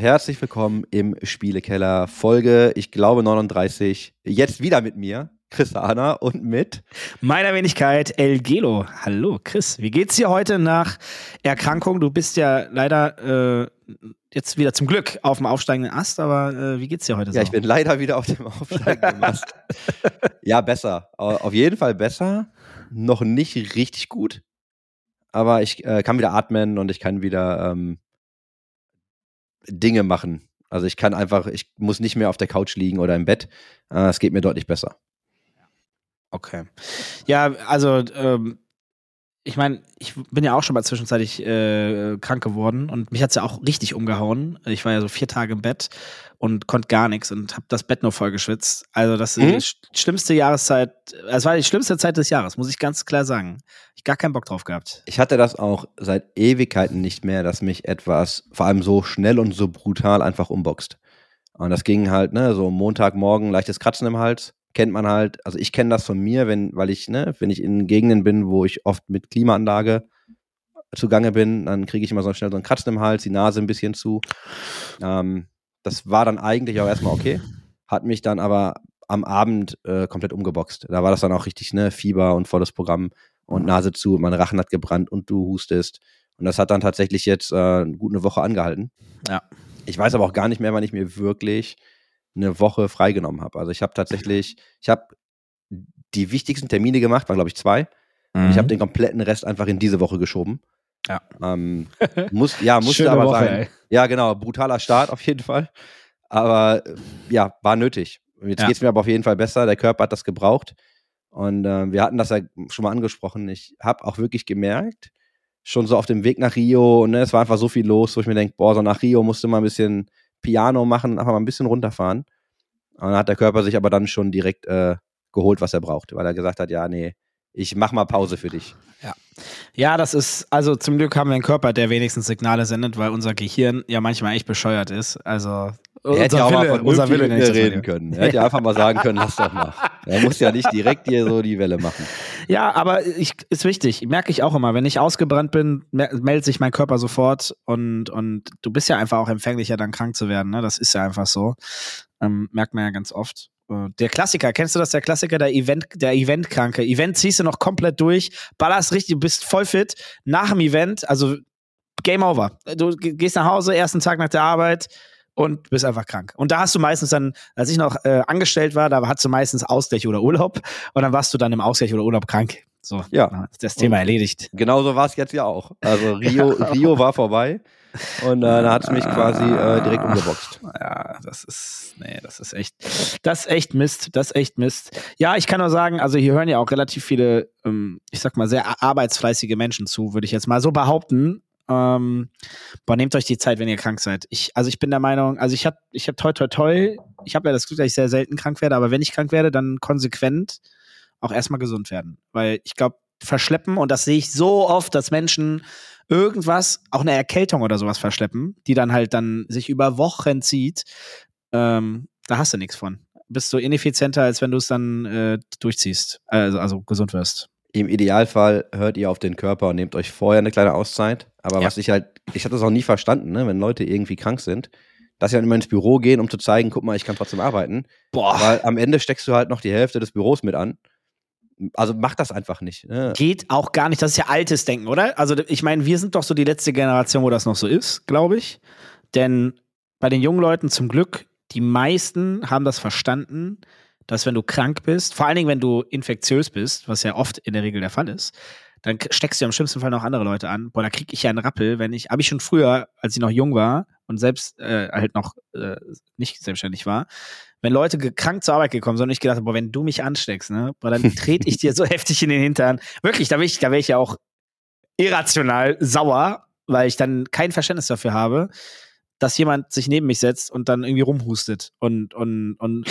Herzlich willkommen im Spielekeller, Folge, ich glaube 39. Jetzt wieder mit mir, Chris Ahner und mit. Meiner Wenigkeit El Gelo. Hallo Chris, wie geht's dir heute nach Erkrankung? Du bist ja leider äh, jetzt wieder zum Glück auf dem aufsteigenden Ast, aber äh, wie geht's dir heute so? Ja, ich bin leider wieder auf dem aufsteigenden Ast. ja, besser. Au- Auf jeden Fall besser. Noch nicht richtig gut. Aber ich äh, kann wieder atmen und ich kann wieder ähm, Dinge machen. Also ich kann einfach, ich muss nicht mehr auf der Couch liegen oder im Bett. Äh, es geht mir deutlich besser. Okay. Ja, also ähm, ich meine, ich bin ja auch schon mal zwischenzeitlich äh, krank geworden und mich hat's ja auch richtig umgehauen. Ich war ja so vier Tage im Bett und konnte gar nichts und habe das Bett nur voll geschwitzt. Also das ist Mhm. die sch- schlimmste Jahreszeit, es war die schlimmste Zeit des Jahres, muss ich ganz klar sagen. Ich gar keinen Bock drauf gehabt. Ich hatte das auch seit Ewigkeiten nicht mehr, dass mich etwas vor allem so schnell und so brutal einfach umboxt. Und das ging halt, ne, so Montagmorgen, leichtes Kratzen im Hals, kennt man halt. Also ich kenne das von mir, wenn, weil ich, ne, wenn ich in Gegenden bin, wo ich oft mit Klimaanlage zugange bin, dann kriege ich immer so schnell so ein Kratzen im Hals, die Nase ein bisschen zu. Ähm, das war dann eigentlich auch erstmal okay, hat mich dann aber am Abend äh, komplett umgeboxt. Da war das dann auch richtig, ne, Fieber und volles Programm und Nase zu, mein Rachen hat gebrannt und du hustest. Und das hat dann tatsächlich jetzt äh, gut eine Woche angehalten. Ja. Ich weiß aber auch gar nicht mehr, wann ich mir wirklich eine Woche freigenommen habe. Also ich habe tatsächlich, ich habe die wichtigsten Termine gemacht, waren glaube ich zwei. Und ich habe den kompletten Rest einfach in diese Woche geschoben. Mhm. Ja. Ähm, muss, ja, musste Schöne aber Woche, sein. ey. Ja, genau, brutaler Start auf jeden Fall. Aber äh, ja, war nötig. Jetzt Ja. geht's mir aber auf jeden Fall besser. Der Körper hat das gebraucht. Und äh, wir hatten das ja schon mal angesprochen. Ich habe auch wirklich gemerkt, schon so auf dem Weg nach Rio, ne, es war einfach so viel los, wo ich mir denke, boah, so nach Rio musste mal ein bisschen Piano machen, einfach mal ein bisschen runterfahren. Und dann hat der Körper sich aber dann schon direkt äh, geholt, was er braucht, weil er gesagt hat, ja, nee, ich mach mal Pause für dich. Ja, das ist, also zum Glück haben wir einen Körper, der wenigstens Signale sendet, weil unser Gehirn ja manchmal echt bescheuert ist. Also Er hätte ja auch mal vernünftig unser Wille mal reden können. Er hätte ja einfach mal sagen können, lass doch mal. Er muss ja nicht direkt hier so die Welle machen. Ja, aber ich, ist wichtig. Merke ich auch immer. Wenn ich ausgebrannt bin, meldet sich mein Körper sofort und, und du bist ja einfach auch empfänglicher, dann krank zu werden. Ne? Das ist ja einfach so. Ähm, merkt man ja ganz oft. Äh, Der Klassiker, kennst du das? Der Klassiker, der Event, der Eventkranke. Event ziehst du noch komplett durch, ballerst richtig, du bist voll fit. Nach dem Event, also Game over. Du ge- gehst nach Hause, ersten Tag nach der Arbeit und bist einfach krank. Und da hast du meistens dann, als ich noch äh, angestellt war, da hattest du meistens Ausgleich oder Urlaub und dann warst du dann im Ausgleich oder Urlaub krank. So, Ja. das Thema Und- erledigt. Genauso war es jetzt ja auch. Also Rio, Rio war vorbei und äh, da hat es mich quasi äh, direkt umgeboxt. Ja, das ist, nee, das ist echt, das ist echt Mist, das ist echt Mist. Ja, ich kann nur sagen, also hier hören ja auch relativ viele, ähm, ich sag mal, sehr arbeitsfleißige Menschen zu, würde ich jetzt mal so behaupten. Ähm, boah, nehmt euch die Zeit, wenn ihr krank seid. Ich, also ich bin der Meinung, also ich hab, ich hab toi toi toi, ich habe ja das Glück, dass ich sehr selten krank werde, aber wenn ich krank werde, dann konsequent auch erstmal gesund werden. Weil ich glaube, verschleppen, und das sehe ich so oft, dass Menschen irgendwas, auch eine Erkältung oder sowas verschleppen, die dann halt dann sich über Wochen zieht, ähm, da hast du nichts von. Bist du ineffizienter, als wenn du es dann äh, durchziehst, also, also gesund wirst. Im Idealfall hört ihr auf den Körper und nehmt euch vorher eine kleine Auszeit. Aber Ja. was ich halt, ich habe das auch nie verstanden, ne, wenn Leute irgendwie krank sind, dass sie dann immer ins Büro gehen, um zu zeigen, guck mal, ich kann trotzdem arbeiten. Boah. Weil am Ende steckst du halt noch die Hälfte des Büros mit an. Also mach das einfach nicht. Ne? Geht auch gar nicht. Das ist ja altes Denken, oder? Also, ich meine, wir sind doch so die letzte Generation, wo das noch so ist, glaube ich. Denn bei den jungen Leuten zum Glück, die meisten haben das verstanden, dass wenn du krank bist, vor allen Dingen, wenn du infektiös bist, was ja oft in der Regel der Fall ist, dann steckst du im schlimmsten Fall noch andere Leute an. Boah, da krieg ich ja einen Rappel, wenn ich, habe ich schon früher, als ich noch jung war und selbst äh, halt noch äh, nicht selbstständig war, wenn Leute krank zur Arbeit gekommen sind und ich gedacht habe, boah, wenn du mich ansteckst, ne, boah, dann trete ich dir so heftig in den Hintern. Wirklich, da wäre ich, da wäre ich ja auch irrational sauer, weil ich dann kein Verständnis dafür habe, dass jemand sich neben mich setzt und dann irgendwie rumhustet und, und, und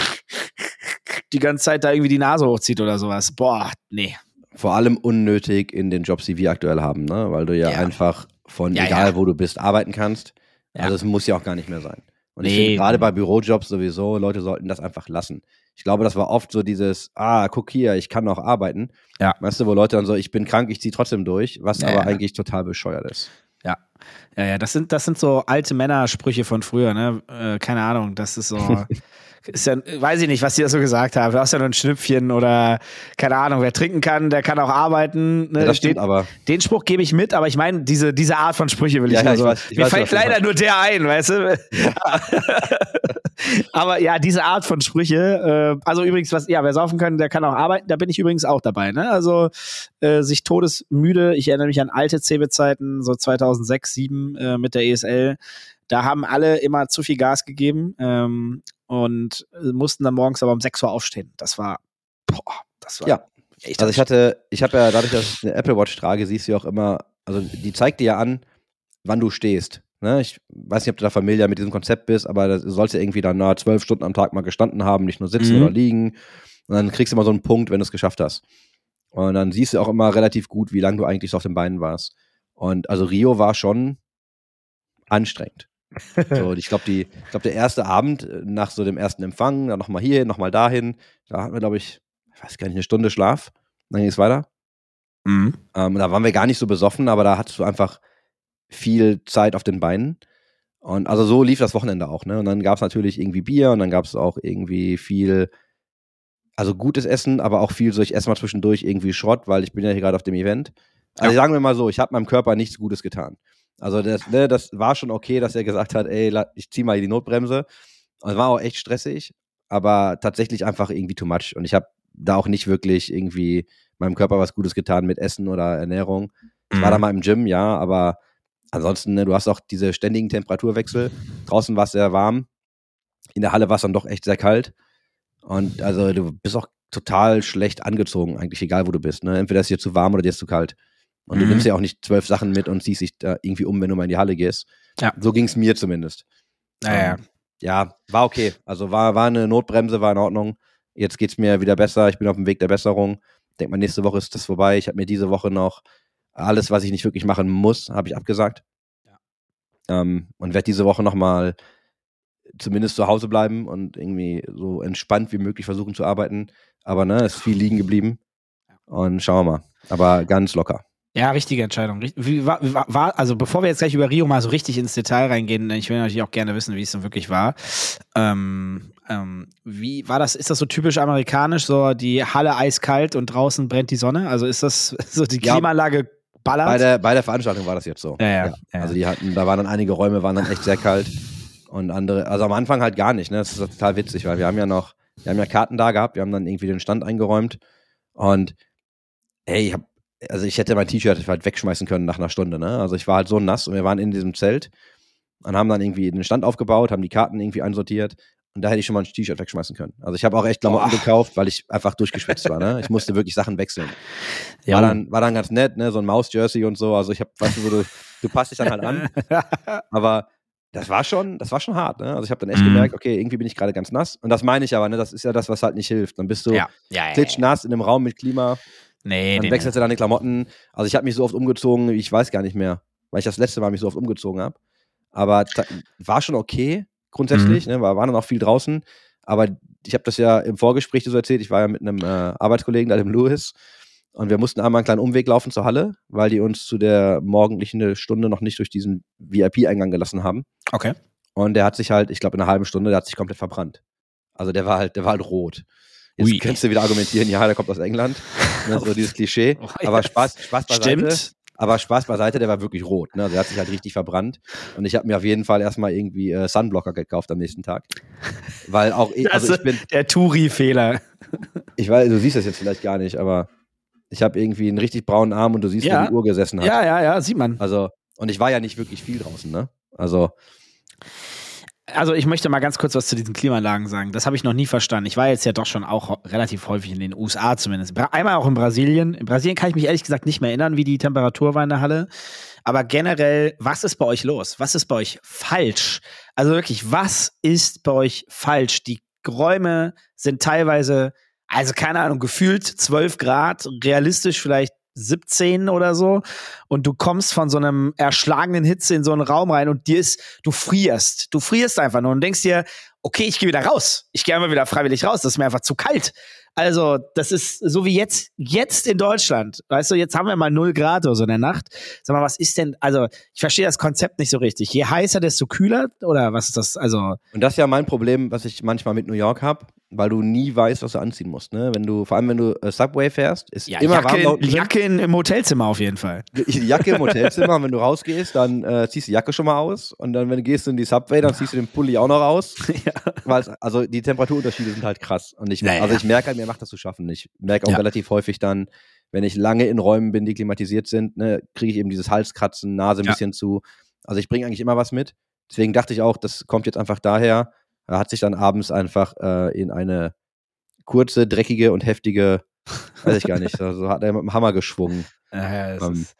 die ganze Zeit da irgendwie die Nase hochzieht oder sowas. Boah, nee. Vor allem unnötig in den Jobs, die wir aktuell haben, ne? weil du ja, Ja. einfach von Ja, egal ja. wo du bist arbeiten kannst. Ja. Also es muss ja auch gar nicht mehr sein. Und ich Nee. finde gerade bei Bürojobs sowieso, Leute sollten das einfach lassen. Ich glaube, das war oft so dieses, ah, guck hier, ich kann noch arbeiten. Ja. Weißt du, wo Leute dann so, ich bin krank, ich ziehe trotzdem durch, was Ja, aber ja. eigentlich total bescheuert ist. Ja. Ja, ja, das sind, das sind so alte Männersprüche von früher, ne? Äh, keine Ahnung, das ist so. Ist ja, weiß ich nicht, was die da so gesagt haben. Du hast ja nur ein Schnüpfchen oder keine Ahnung, wer trinken kann, der kann auch arbeiten. Ne? Ja, das Steht- stimmt aber. Den Spruch gebe ich mit, aber ich meine, diese, diese Art von Sprüche will Ja, ich ja, nur ich so. weiß- ich Mir weiß, fällt leider nur der ein, weißt du? aber ja, diese Art von Sprüche, äh, also übrigens, was, ja, wer saufen kann, der kann auch arbeiten, da bin ich übrigens auch dabei, ne? Also äh, sich todesmüde, ich erinnere mich an alte CeBIT-Zeiten, so 2006, 2007 äh, mit der ESL, da haben alle immer zu viel Gas gegeben ähm, und äh, mussten dann morgens aber um 6 Uhr aufstehen. Das war, boah, das war Ja. echt Also ich hatte, ich habe ja dadurch, dass ich eine Apple Watch trage, siehst du ja auch immer, also die zeigt dir ja an, wann du stehst. Ne? Ich weiß nicht, ob du da familiär mit diesem Konzept bist, aber das sollte irgendwie dann nahe zwölf Stunden am Tag mal gestanden haben, nicht nur sitzen Mhm. oder liegen. Und dann kriegst du immer so einen Punkt, wenn du es geschafft hast. Und dann siehst du auch immer relativ gut, wie lange du eigentlich so auf den Beinen warst. Und also Rio war schon anstrengend. So, und ich glaube, die, ich glaube, der erste Abend äh, nach so dem ersten Empfang, dann nochmal hierhin, nochmal dahin, da hatten wir, glaube ich, ich weiß gar nicht, eine Stunde Schlaf. Dann ging es weiter. Mhm. Ähm, da waren wir gar nicht so besoffen, aber da hattest du einfach viel Zeit auf den Beinen. Und also so lief das Wochenende auch, ne? Und dann gab es natürlich irgendwie Bier und dann gab es auch irgendwie viel, also gutes Essen, aber auch viel so, ich esse mal zwischendurch irgendwie Schrott, weil ich bin ja hier gerade auf dem Event. Also sagen wir mal so, ich habe meinem Körper nichts Gutes getan. Also das, ne, das war schon okay, dass er gesagt hat, ey, ich zieh mal die Notbremse. Und es war auch echt stressig, aber tatsächlich einfach irgendwie too much. Und ich habe da auch nicht wirklich irgendwie meinem Körper was Gutes getan mit Essen oder Ernährung. Ich war da mal im Gym, ja, aber ansonsten, ne, du hast auch diese ständigen Temperaturwechsel. Draußen war es sehr warm. In der Halle war es dann doch echt sehr kalt. Und also du bist auch total schlecht angezogen, eigentlich egal wo du bist. Ne? Entweder ist dir zu warm oder dir ist zu kalt. Und du Mhm. nimmst ja auch nicht zwölf Sachen mit und ziehst dich da irgendwie um, wenn du mal in die Halle gehst. Ja. So ging es mir zumindest. Naja. Ähm, ja, war okay. Also war, war eine Notbremse, war in Ordnung. Jetzt geht's mir wieder besser. Ich bin auf dem Weg der Besserung. Denk mal, nächste Woche ist das vorbei. Ich habe mir diese Woche noch alles, was ich nicht wirklich machen muss, habe ich abgesagt. Ähm, und werde diese Woche nochmal zumindest zu Hause bleiben und irgendwie so entspannt wie möglich versuchen zu arbeiten. Aber ne, es ist viel liegen geblieben. Und schauen wir mal. Aber ganz locker. Ja, richtige Entscheidung. Wie war, war, also bevor wir jetzt gleich über Rio mal so richtig ins Detail reingehen, ich will natürlich auch gerne wissen, wie es dann wirklich war. Ähm, ähm, wie war das? Ist das so typisch amerikanisch, so die Halle eiskalt und draußen brennt die Sonne? Also ist das so die. Klimaanlage ballert? Bei der, bei der Veranstaltung war das jetzt so. Ja, ja, ja. Also die hatten, da waren dann einige Räume, waren dann echt sehr kalt. Und andere, also am Anfang halt gar nicht, ne? Das ist total witzig, weil wir haben ja noch, wir haben ja Karten da gehabt, wir haben dann irgendwie den Stand eingeräumt und ey, ich hab, also ich hätte mein T-Shirt halt wegschmeißen können nach einer Stunde, ne? Also ich war halt so nass und wir waren in diesem Zelt und haben dann irgendwie den Stand aufgebaut, haben die Karten irgendwie einsortiert und da hätte ich schon mal ein T-Shirt wegschmeißen können. Also ich habe auch echt Klamotten gekauft, weil ich einfach durchgeschwitzt war, ne? Ich musste wirklich Sachen wechseln. Ja. War dann, war dann ganz nett, ne? So ein Maus-Jersey und so. Also ich habe, weißt du, so, du, du passt dich dann halt an. Aber das war schon, das war schon hart, ne? Also ich habe dann echt Mhm. gemerkt, okay, irgendwie bin ich gerade ganz nass. Und das meine ich aber, ne? Das ist ja das, was halt nicht hilft. Dann bist du ja, ja, ja. klitschnass in einem Raum mit Klima, Nee, dann nee, wechselst du deine Klamotten. Also ich habe mich so oft umgezogen, ich weiß gar nicht mehr, weil ich das letzte Mal mich so oft umgezogen habe. Aber war schon okay, grundsätzlich, Mhm. ne? War, war dann auch viel draußen. Aber ich habe das ja im Vorgespräch so erzählt, ich war ja mit einem äh, Arbeitskollegen, da dem Louis, und wir mussten einmal einen kleinen Umweg laufen zur Halle, weil die uns zu der morgendlichen Stunde noch nicht durch diesen VIP-Eingang gelassen haben. Okay. Und der hat sich halt, ich glaube, in einer halben Stunde, der hat sich komplett verbrannt. Also der war halt, der war halt rot. Jetzt Ui. könntest du wieder argumentieren, ja, der kommt aus England. Ne, so dieses Klischee. Oh, Aber. Spaß, Spaß beiseite. Stimmt. Aber Spaß beiseite, der war wirklich rot. Ne? Also der hat sich halt richtig verbrannt. Und ich habe mir auf jeden Fall erstmal irgendwie äh, Sunblocker gekauft am nächsten Tag. Weil auch, ich, also ich bin, Der Touri-Fehler. ich weiß, du siehst das jetzt vielleicht gar nicht, aber ich habe irgendwie einen richtig braunen Arm und du siehst, Ja. wo die Uhr gesessen hat. Ja, ja, ja, sieht man. Also, und ich war ja nicht wirklich viel draußen, ne? Also, Also ich möchte mal ganz kurz was zu diesen Klimaanlagen sagen. Das habe ich noch nie verstanden. Ich war jetzt ja doch schon auch relativ häufig in den USA zumindest. Einmal auch in Brasilien. In Brasilien kann ich mich ehrlich gesagt nicht mehr erinnern, wie die Temperatur war in der Halle. Aber generell, was ist bei euch los? Was ist bei euch falsch? Also wirklich, was ist bei euch falsch? Die Räume sind teilweise, also keine Ahnung, gefühlt 12 Grad, realistisch vielleicht 17 oder so und du kommst von so einem erschlagenen Hitze in so einen Raum rein und dir ist, du frierst. Du frierst einfach nur und denkst dir, okay, ich gehe wieder raus. Ich gehe einfach wieder freiwillig raus. Das ist mir einfach zu kalt. Also, das ist so wie jetzt, jetzt in Deutschland. Weißt du, jetzt haben wir mal 0 Grad oder so in der Nacht. Sag mal, was ist denn, also, ich verstehe das Konzept nicht so richtig. Je heißer, desto kühler? Oder was ist das? Also, Und das ist ja mein Problem, was ich manchmal mit New York habe, weil du nie weißt, was du anziehen musst. Ne? Wenn du, vor allem wenn du äh, Subway fährst, ist ja, immer Jacke, warm. Jacke in, im Hotelzimmer auf jeden Fall. Die Jacke im Hotelzimmer und wenn du rausgehst, dann äh, ziehst du die Jacke schon mal aus und dann, wenn du gehst in die Subway, dann ziehst du den Pulli auch noch aus. Es- also die Temperaturunterschiede sind halt krass. Und ich, Ja, ja. also ich merke halt, mir macht das zu schaffen. Ich merke auch Ja. relativ häufig dann, wenn ich lange in Räumen bin, die klimatisiert sind, ne, kriege ich eben dieses Halskratzen, Nase ein Ja. bisschen zu. Also ich bringe eigentlich immer was mit. Deswegen dachte ich auch, das kommt jetzt einfach daher. Er hat sich dann abends einfach äh, in eine kurze, dreckige und heftige, weiß ich gar nicht, also hat er mit dem Hammer geschwungen. Ja, es Ähm. ist,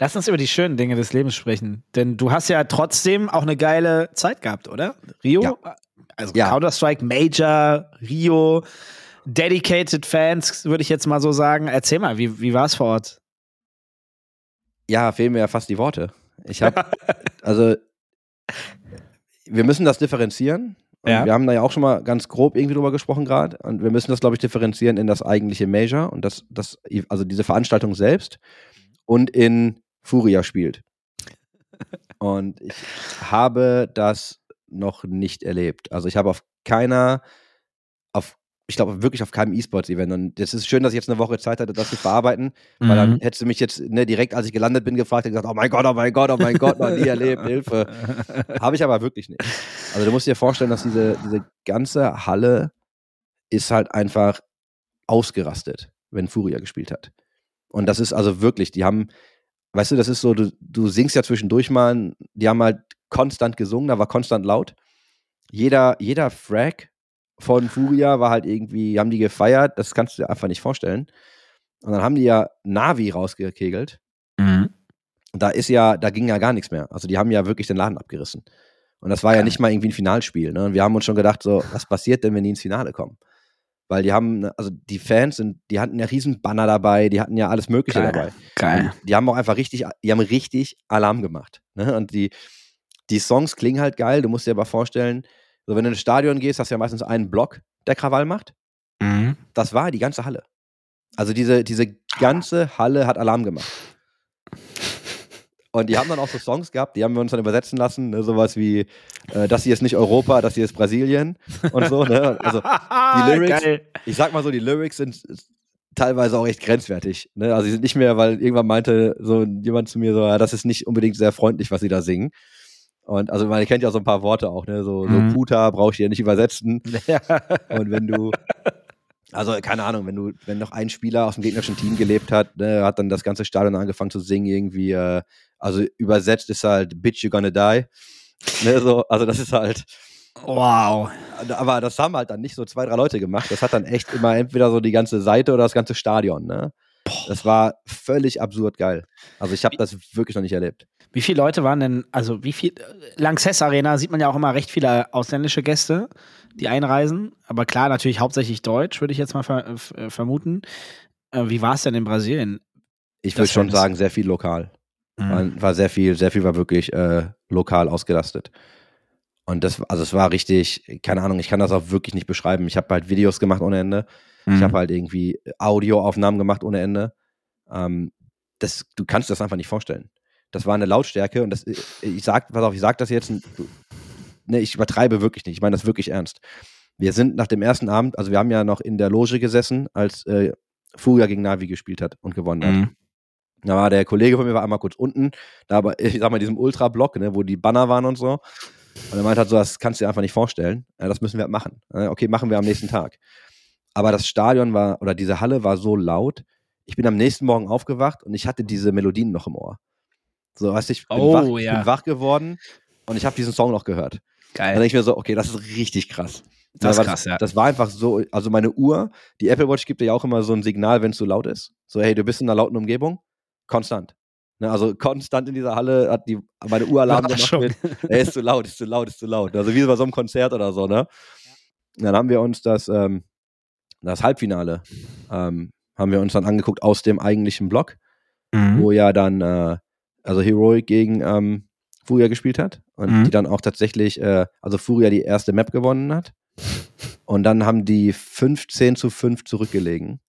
lass uns über die schönen Dinge des Lebens sprechen. Denn du hast ja trotzdem auch eine geile Zeit gehabt, oder? Rio? Ja. Also Ja. Counter-Strike, Major, Rio, Dedicated Fans, würde ich jetzt mal so sagen. Erzähl mal, wie, wie war es vor Ort? Ja, fehlen mir ja fast die Worte. Ich habe, also, wir müssen das differenzieren. Ja. Wir haben da ja auch schon mal ganz grob irgendwie drüber gesprochen gerade. Und wir müssen das, glaube ich, differenzieren in das eigentliche Major und das, das, also diese Veranstaltung selbst und in Furia spielt. Und ich habe das noch nicht erlebt. Also ich habe auf keiner, auf, ich glaube wirklich auf keinem E-Sports-Event. Und es ist schön, dass ich jetzt eine Woche Zeit hatte, das zu verarbeiten. Weil dann Mhm. hättest du mich jetzt ne, direkt, als ich gelandet bin, gefragt und gesagt, oh mein Gott, oh mein Gott, oh mein Gott, noch nie erlebt, Hilfe. Habe ich aber wirklich nicht. Also du musst dir vorstellen, dass diese, diese ganze Halle ist halt einfach ausgerastet, wenn Furia gespielt hat. Und das ist also wirklich, die haben, weißt du, das ist so, du, du singst ja zwischendurch mal, die haben halt konstant gesungen, da war konstant laut. Jeder, jeder Frag von Furia war halt irgendwie, haben die gefeiert, das kannst du dir einfach nicht vorstellen. Und dann haben die ja Navi rausgekegelt. Mhm. Und da ist ja, da ging ja gar nichts mehr. Also die haben ja wirklich den Laden abgerissen. Und das war ja nicht mal irgendwie ein Finalspiel. Ne? Und wir haben uns schon gedacht, so, was passiert denn, wenn die ins Finale kommen? Weil die haben, ne, also die Fans sind, die hatten ja riesen Banner dabei, die hatten ja alles Mögliche Geil. dabei. Geil. Die haben auch einfach richtig, die haben richtig Alarm gemacht. Ne? Und die, die Songs klingen halt geil. Du musst dir aber vorstellen, so wenn du in ein Stadion gehst, hast du ja meistens einen Block, der Krawall macht. Mhm. Das war die ganze Halle. Also diese, diese ganze Halle hat Alarm gemacht. Und die haben dann auch so Songs gehabt, die haben wir uns dann übersetzen lassen, ne, sowas wie, äh, das hier ist nicht Europa, das hier ist Brasilien und so. Ne? Also die Lyrics, Geil. ich sag mal so, die Lyrics sind teilweise auch echt grenzwertig. Ne? Also sie sind nicht mehr, weil irgendwann meinte so jemand zu mir so, ja, das ist nicht unbedingt sehr freundlich, was sie da singen. Und also man kennt ja so ein paar Worte auch, ne? So, Mhm. so Puta brauche ich hier nicht übersetzen. Ja. Und wenn du, also keine Ahnung, wenn du, wenn noch ein Spieler aus dem gegnerischen Team gelebt hat, ne, hat dann das ganze Stadion angefangen zu singen, irgendwie, äh, also übersetzt ist halt Bitch, you gonna die. Ne, so, also das ist halt, Wow. aber das haben halt dann nicht so zwei, drei Leute gemacht. Das hat dann echt immer entweder so die ganze Seite oder das ganze Stadion, ne? Das war völlig absurd geil. Also ich habe das wirklich noch nicht erlebt. Wie viele Leute waren denn, also wie viel, Lanxess Arena sieht man ja auch immer recht viele ausländische Gäste, die einreisen. Aber klar, natürlich hauptsächlich Deutsch, würde ich jetzt mal ver äh, vermuten. Äh, wie war es denn in Brasilien? Ich würde schon sagen, sehr viel lokal. War, war sehr viel, sehr viel war wirklich äh, lokal ausgelastet. Und das, also es war richtig, keine Ahnung, ich kann das auch wirklich nicht beschreiben. Ich habe halt Videos gemacht ohne Ende. Mhm. Ich habe halt irgendwie Audioaufnahmen gemacht ohne Ende. Ähm, das, du kannst dir das einfach nicht vorstellen. Das war eine Lautstärke und das, ich sag, pass auf, ich sag das jetzt, ne, ich übertreibe wirklich nicht. Ich meine das wirklich ernst. Wir sind nach dem ersten Abend, also wir haben ja noch in der Loge gesessen, als äh, Furia gegen Navi gespielt hat und gewonnen hat. Mhm. Da war der Kollege von mir war einmal kurz unten, da aber, ich sag mal, in diesem Ultra-Block, ne, wo die Banner waren und so. Und er meinte halt so, das kannst du dir einfach nicht vorstellen. Ja, das müssen wir halt machen. Ja, Okay, machen wir am nächsten Tag. Aber das Stadion war, oder diese Halle war so laut. Ich bin am nächsten Morgen aufgewacht und ich hatte diese Melodien noch im Ohr. So, weißt du, ich bin, Oh, wach, ja. bin wach geworden und ich habe diesen Song noch gehört. Dann Geil. denke ich mir so, okay, das ist richtig krass. Das weil krass, ja. Das war einfach so, also meine Uhr, die Apple Watch gibt dir ja auch immer so ein Signal, wenn es so laut ist. So, hey, du bist in einer lauten Umgebung. Konstant. Ne, also konstant in dieser Halle hat die meine Uhr Alarm gemacht mit, ey, ist zu laut, ist zu laut, ist zu laut. Also wie bei so einem Konzert oder so, ne? Dann haben wir uns das, ähm, das Halbfinale, ähm, haben wir uns dann angeguckt aus dem eigentlichen Block. Mhm. wo ja dann, äh, also Heroic gegen ähm, Furia gespielt hat und Mhm. die dann auch tatsächlich, äh, also Furia die erste Map gewonnen hat. Und dann haben die 15 zu 5 zurückgelegen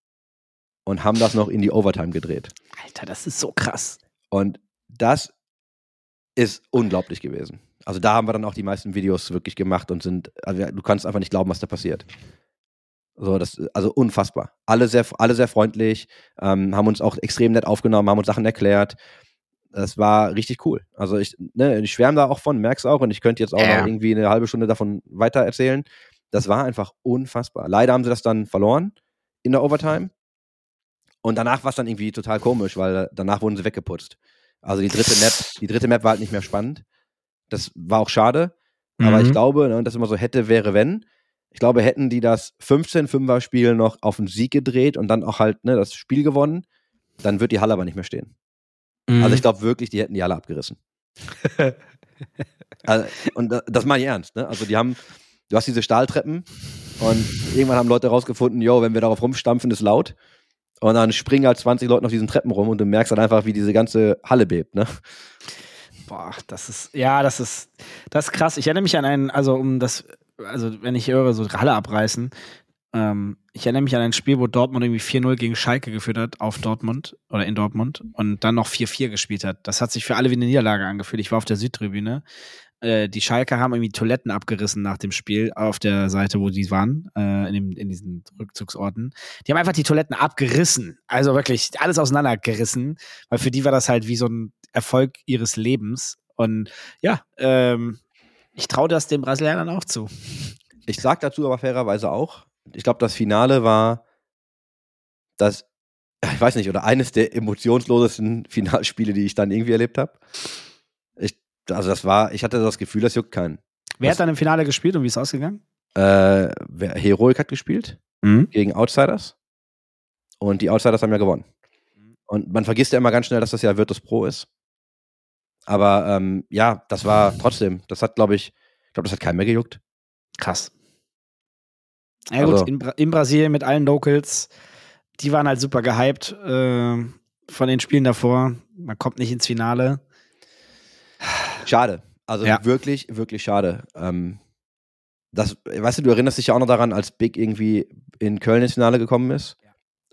und haben das noch in die Overtime gedreht. Alter, das ist so krass. Und das ist unglaublich gewesen. Also da haben wir dann auch die meisten Videos wirklich gemacht und sind, also du kannst einfach nicht glauben, was da passiert. So, das, also unfassbar. Alle sehr, alle sehr freundlich, ähm, haben uns auch extrem nett aufgenommen, haben uns Sachen erklärt. Das war richtig cool. Also ich, ne, ich schwärme da auch von, merk's auch und ich könnte jetzt auch Ja. noch irgendwie eine halbe Stunde davon weiter erzählen. Das war einfach unfassbar. Leider haben sie das dann verloren in der Overtime. Und danach war es dann irgendwie total komisch, weil danach wurden sie weggeputzt. Also die dritte Map, die dritte Map war halt nicht mehr spannend. Das war auch schade. Aber ich Mhm. glaube, ne, das immer so hätte, wäre, wenn. Ich glaube, hätten die das 15-5er-Spiel noch auf den Sieg gedreht und dann auch halt ne, das Spiel gewonnen, dann wird die Halle aber nicht mehr stehen. Mhm. Also ich glaube wirklich, die hätten die Halle abgerissen. also, und da- das meine ich ernst. Ne? Also die haben, du hast diese Stahltreppen und irgendwann haben Leute rausgefunden, yo, wenn wir darauf rumstampfen, ist laut. Und dann springen halt 20 Leute auf diesen Treppen rum und du merkst dann einfach, wie diese ganze Halle bebt. Ne? Boah, das ist, ja, das ist, das ist krass. Ich erinnere mich an einen, also um das, also wenn ich höre, so Halle abreißen, ähm, ich erinnere mich an ein Spiel, wo Dortmund irgendwie 4-0 gegen Schalke geführt hat, auf Dortmund oder in Dortmund und dann noch 4-4 gespielt hat. Das hat sich für alle wie eine Niederlage angefühlt. Ich war auf der Südtribüne. Äh, die Schalke haben irgendwie Toiletten abgerissen nach dem Spiel auf der Seite, wo die waren, äh, in, dem, in diesen Rückzugsorten. Die haben einfach die Toiletten abgerissen. Also wirklich alles auseinandergerissen, weil für die war das halt wie so ein Erfolg ihres Lebens. Und ja, ähm, ich traue das den Brasilianern auch zu. Ich sag dazu aber fairerweise auch, ich glaube, das Finale war das, ich weiß nicht, oder eines der emotionslosesten Finalspiele, die ich dann irgendwie erlebt habe. Ich, also das war, ich hatte das Gefühl, das juckt keinen. Wer Was- hat dann im Finale gespielt und wie ist es ausgegangen? Äh, wer, Heroic hat gespielt gegen Outsiders und die Outsiders haben ja gewonnen. Und man vergisst ja immer ganz schnell, dass das ja Virtus Pro ist. Aber ähm, ja, das war trotzdem, das hat, glaube ich, ich glaube, das hat keinen mehr gejuckt. Krass. Ja gut, Also- in, Bra in Brasilien mit allen Locals, die waren halt super gehypt äh, von den Spielen davor. Man kommt nicht ins Finale. Schade. Also Ja. wirklich, wirklich schade. Ähm, das, weißt du, du erinnerst dich ja auch noch daran, als Big irgendwie in Köln ins Finale gekommen ist. Ja.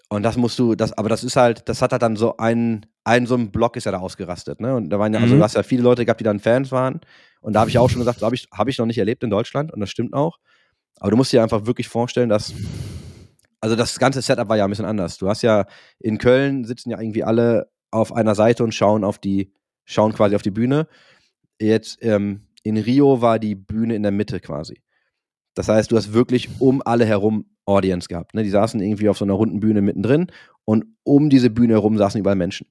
Und das musst du, das, aber das ist halt, das hat halt dann so ein, ein so ein Block ist ja da ausgerastet, ne? Und da waren ja, also Mhm. du hast ja viele Leute gehabt, die dann Fans waren. Und da habe ich auch schon gesagt, habe ich, hab ich noch nicht erlebt in Deutschland und das stimmt auch. Aber du musst dir einfach wirklich vorstellen, dass, also das ganze Setup war ja ein bisschen anders. Du hast ja, in Köln sitzen ja irgendwie alle auf einer Seite und schauen auf die, schauen quasi auf die Bühne. Jetzt ähm, in Rio war die Bühne in der Mitte quasi. Das heißt, du hast wirklich um alle herum Audience gehabt. Ne? Die saßen irgendwie auf so einer runden Bühne mittendrin und um diese Bühne herum saßen überall Menschen.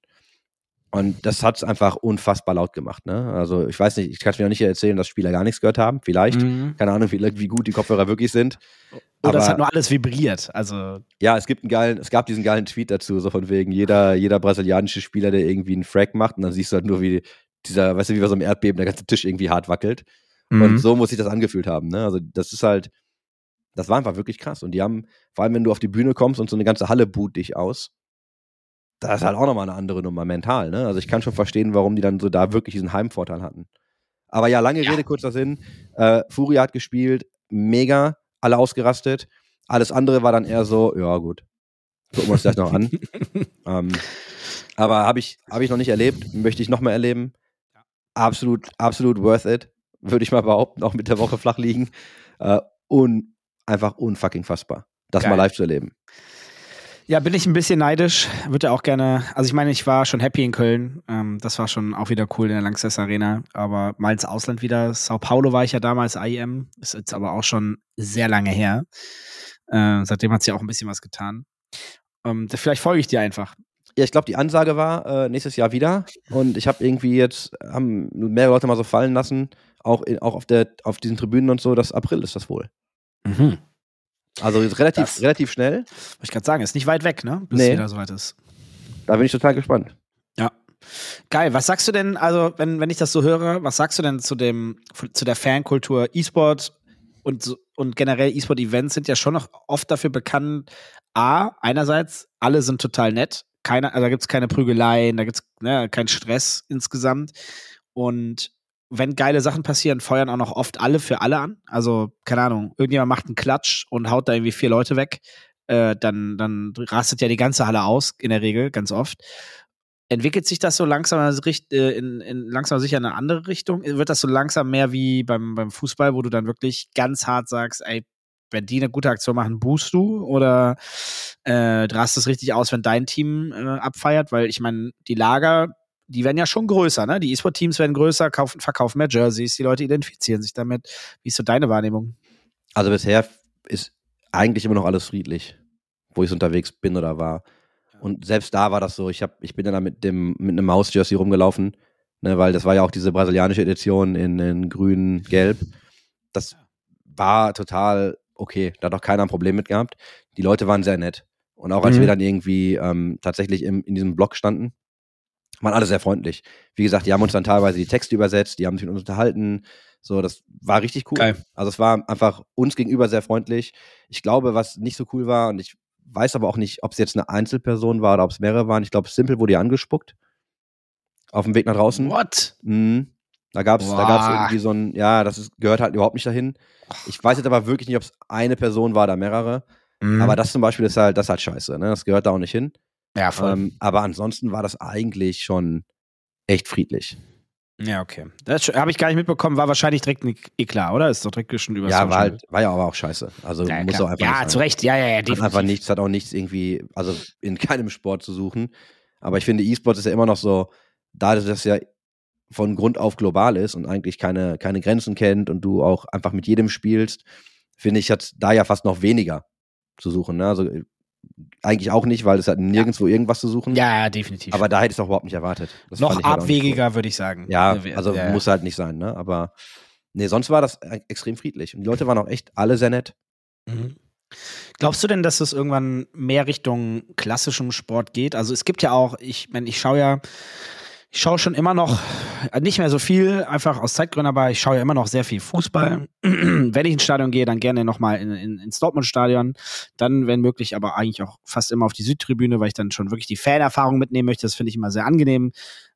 Und das hat es einfach unfassbar laut gemacht. Ne? Also ich weiß nicht, ich kann es mir noch nicht erzählen, dass Spieler gar nichts gehört haben. Vielleicht. Mhm. Keine Ahnung, wie, wie gut die Kopfhörer wirklich sind. Oder es Aber- hat nur alles vibriert. Also, Ja, es gibt einen geilen, es gab diesen geilen Tweet dazu, so von wegen jeder, jeder brasilianische Spieler, der irgendwie einen Frag macht und dann siehst du halt nur, wie dieser, weißt du, wie bei so einem Erdbeben der ganze Tisch irgendwie hart wackelt. Mhm. Und so muss sich das angefühlt haben, ne? Also das ist halt, das war einfach wirklich krass. Und die haben, vor allem wenn du auf die Bühne kommst und so eine ganze Halle boot dich aus, da ist halt auch nochmal eine andere Nummer mental, ne? Also ich kann schon verstehen, warum die dann so da wirklich diesen Heimvorteil hatten. Aber ja, lange Ja. Rede, kurzer Sinn. Äh, Furia hat gespielt, mega, alle ausgerastet. Alles andere war dann eher so, ja gut, gucken wir uns das noch an. ähm, aber habe ich, hab ich noch nicht erlebt, möchte ich noch mal erleben. Absolut, absolut worth it, würde ich mal behaupten, auch mit der Woche flach liegen. Äh, un, einfach unfucking fassbar, das Geil. mal live zu erleben. Ja, bin ich ein bisschen neidisch. Würde auch gerne, also ich meine, ich war schon happy in Köln. Ähm, das war schon auch wieder cool in der Lanxess Arena. Aber mal ins Ausland wieder. Sao Paulo war ich ja damals IEM. Ist jetzt aber auch schon sehr lange her. Äh, seitdem hat sich auch ein bisschen was getan. Ähm, vielleicht folge ich dir einfach. Ja, ich glaube, die Ansage war äh, nächstes Jahr wieder. Und ich habe irgendwie jetzt, haben mehrere Leute mal so fallen lassen, auch, in, auch auf, der, auf diesen Tribünen und so, das April ist das wohl. Mhm. Also relativ, Das- relativ schnell. Wollte ich gerade sagen, ist nicht weit weg, ne? Bis Nee. es wieder soweit ist. Da bin ich total gespannt. Geil. Was sagst du denn, also, wenn, wenn ich das so höre, was sagst du denn zu dem, zu der Fankultur E-Sport und, und generell E-Sport-Events sind ja schon noch oft dafür bekannt, A, einerseits, alle sind total nett, keine, also da gibt's keine Prügeleien, da gibt's ne, keinen Stress insgesamt. Und wenn geile Sachen passieren, feuern auch noch oft alle für alle an. Also, keine Ahnung, irgendjemand macht einen Klatsch und haut da irgendwie vier Leute weg. Äh, dann, dann rastet ja die ganze Halle aus, in der Regel, ganz oft. Entwickelt sich das so langsam also äh, in, in langsam sicher in eine andere Richtung? Wird das so langsam mehr wie beim, beim Fußball, wo du dann wirklich ganz hart sagst, ey, wenn die eine gute Aktion machen, boost du? Oder äh, rast es richtig aus, wenn dein Team äh, abfeiert? Weil ich meine, die Lager, die werden ja schon größer, ne? Die E-Sport-Teams werden größer, kaufen, verkaufen mehr Jerseys, die Leute identifizieren sich damit. Wie ist so deine Wahrnehmung? Also bisher ist eigentlich immer noch alles friedlich, wo ich unterwegs bin oder war. Und selbst da war das so, ich, hab, ich bin dann da mit, dem, mit einem Maus-Jersey rumgelaufen, ne, weil das war ja auch diese brasilianische Edition in, in grün, gelb. Das war total okay, da hat auch keiner ein Problem mit gehabt. Die Leute waren sehr nett. Und auch als Mhm. wir dann irgendwie ähm, tatsächlich im, in diesem Blog standen, waren alle sehr freundlich. Wie gesagt, die haben uns dann teilweise die Texte übersetzt, die haben sich mit uns unterhalten. So, das war richtig cool. Geil. Also es war einfach uns gegenüber sehr freundlich. Ich glaube, was nicht so cool war, und ich weiß aber auch nicht, ob es jetzt eine Einzelperson war oder ob es mehrere waren. Ich glaube, Simple wurde ja angespuckt. Auf dem Weg nach draußen. What? Mhm. Da gab es da gab's Boah. irgendwie so ein, ja, das ist, gehört halt überhaupt nicht dahin. Ich weiß jetzt aber wirklich nicht, ob es eine Person war oder mehrere. Mhm. Aber das zum Beispiel ist halt, das ist halt scheiße. Ne? Das gehört da auch nicht hin. Ja, voll. Ähm, aber ansonsten war das eigentlich schon echt friedlich. ja, okay. Das habe ich gar nicht mitbekommen, war wahrscheinlich direkt ein Eklat, oder? Ist doch direkt schon über ja, war, halt, war ja aber auch scheiße. Also Ja, muss auch einfach ja zu Recht. Ja, ja, ja, Hat einfach nichts, hat auch nichts irgendwie, also in keinem Sport zu suchen. Aber ich finde, E-Sport ist ja immer noch so, dass es ja von Grund auf global ist und eigentlich keine, keine Grenzen kennt und du auch einfach mit jedem spielst, finde ich, hat da ja fast noch weniger zu suchen. Ne? Also äh, eigentlich auch nicht, weil es hat nirgendwo irgendwas zu suchen. Ja, ja, definitiv. Aber da hätte ich es auch überhaupt nicht erwartet. Das noch halt abwegiger, würde ich sagen. cool. Ja, Äh, also ja, muss halt nicht sein, ne? Aber nee, sonst war das e- extrem friedlich. Und die Leute waren auch echt alle sehr nett. Mhm. Glaubst du denn, dass es irgendwann mehr Richtung klassischem Sport geht? Also es gibt ja auch, ich meine, ich schaue ja, ich schaue schon immer noch, äh, nicht mehr so viel, einfach aus Zeitgründen, aber ich schaue ja immer noch sehr viel Fußball. wenn ich ins Stadion gehe, dann gerne nochmal in, in, ins Dortmund-Stadion. Dann, wenn möglich, aber eigentlich auch fast immer auf die Südtribüne, weil ich dann schon wirklich die Fanerfahrung mitnehmen möchte. Das finde ich immer sehr angenehm.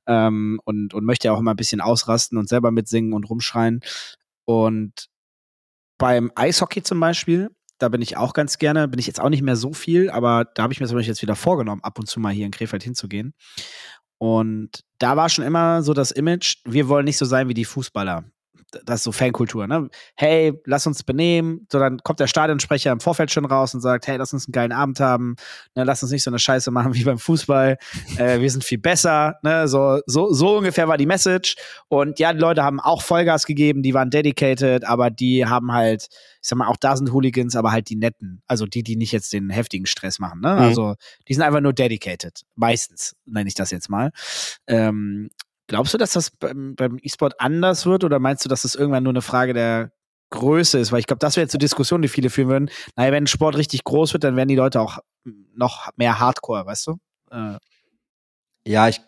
Ähm, und, und möchte ja auch immer ein bisschen ausrasten und selber mitsingen und rumschreien. Und beim Eishockey zum Beispiel, da bin ich auch ganz gerne, bin ich jetzt auch nicht mehr so viel, aber da habe ich mir zum Beispiel jetzt wieder vorgenommen, ab und zu mal hier in Krefeld hinzugehen. Und da war schon immer so das Image, wir wollen nicht so sein wie die Fußballer. Das ist so Fankultur, ne? Hey, lass uns benehmen. So, dann kommt der Stadionsprecher im Vorfeld schon raus und sagt, hey, lass uns einen geilen Abend haben. Ne, lass uns nicht so eine Scheiße machen wie beim Fußball. äh, wir sind viel besser. Ne? So, so, so ungefähr war die Message. Und ja, die Leute haben auch Vollgas gegeben, die waren dedicated, aber die haben halt, ich sag mal, auch da sind Hooligans, aber halt die netten. Also die, die nicht jetzt den heftigen Stress machen. Ne? Mhm. Also die sind einfach nur dedicated. Meistens, nenne ich das jetzt mal. Ähm, glaubst du, dass das beim, beim E-Sport anders wird oder meinst du, dass das irgendwann nur eine Frage der Größe ist? Weil ich glaube, das wäre jetzt so Diskussion, die viele führen würden. Naja, wenn ein Sport richtig groß wird, dann werden die Leute auch noch mehr Hardcore, weißt du? Äh, Ja, ich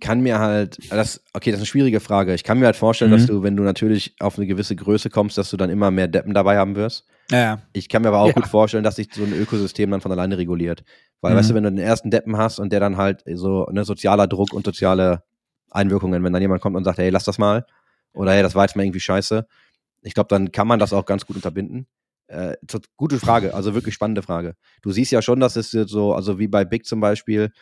kann mir halt, das, okay, das ist eine schwierige Frage. Ich kann mir halt vorstellen, Mhm. dass du, wenn du natürlich auf eine gewisse Größe kommst, dass du dann immer mehr Deppen dabei haben wirst. ja. Ich kann mir aber auch Ja. gut vorstellen, dass sich so ein Ökosystem dann von alleine reguliert. Weil, Mhm. weißt du, wenn du den ersten Deppen hast und der dann halt so ne, sozialer Druck und soziale Einwirkungen, wenn dann jemand kommt und sagt, hey, lass das mal, oder hey, das war jetzt mal irgendwie scheiße, ich glaube, dann kann man das auch ganz gut unterbinden. Äh, gute Frage, also wirklich spannende Frage. Du siehst ja schon, dass es jetzt so, also wie bei Big zum Beispiel,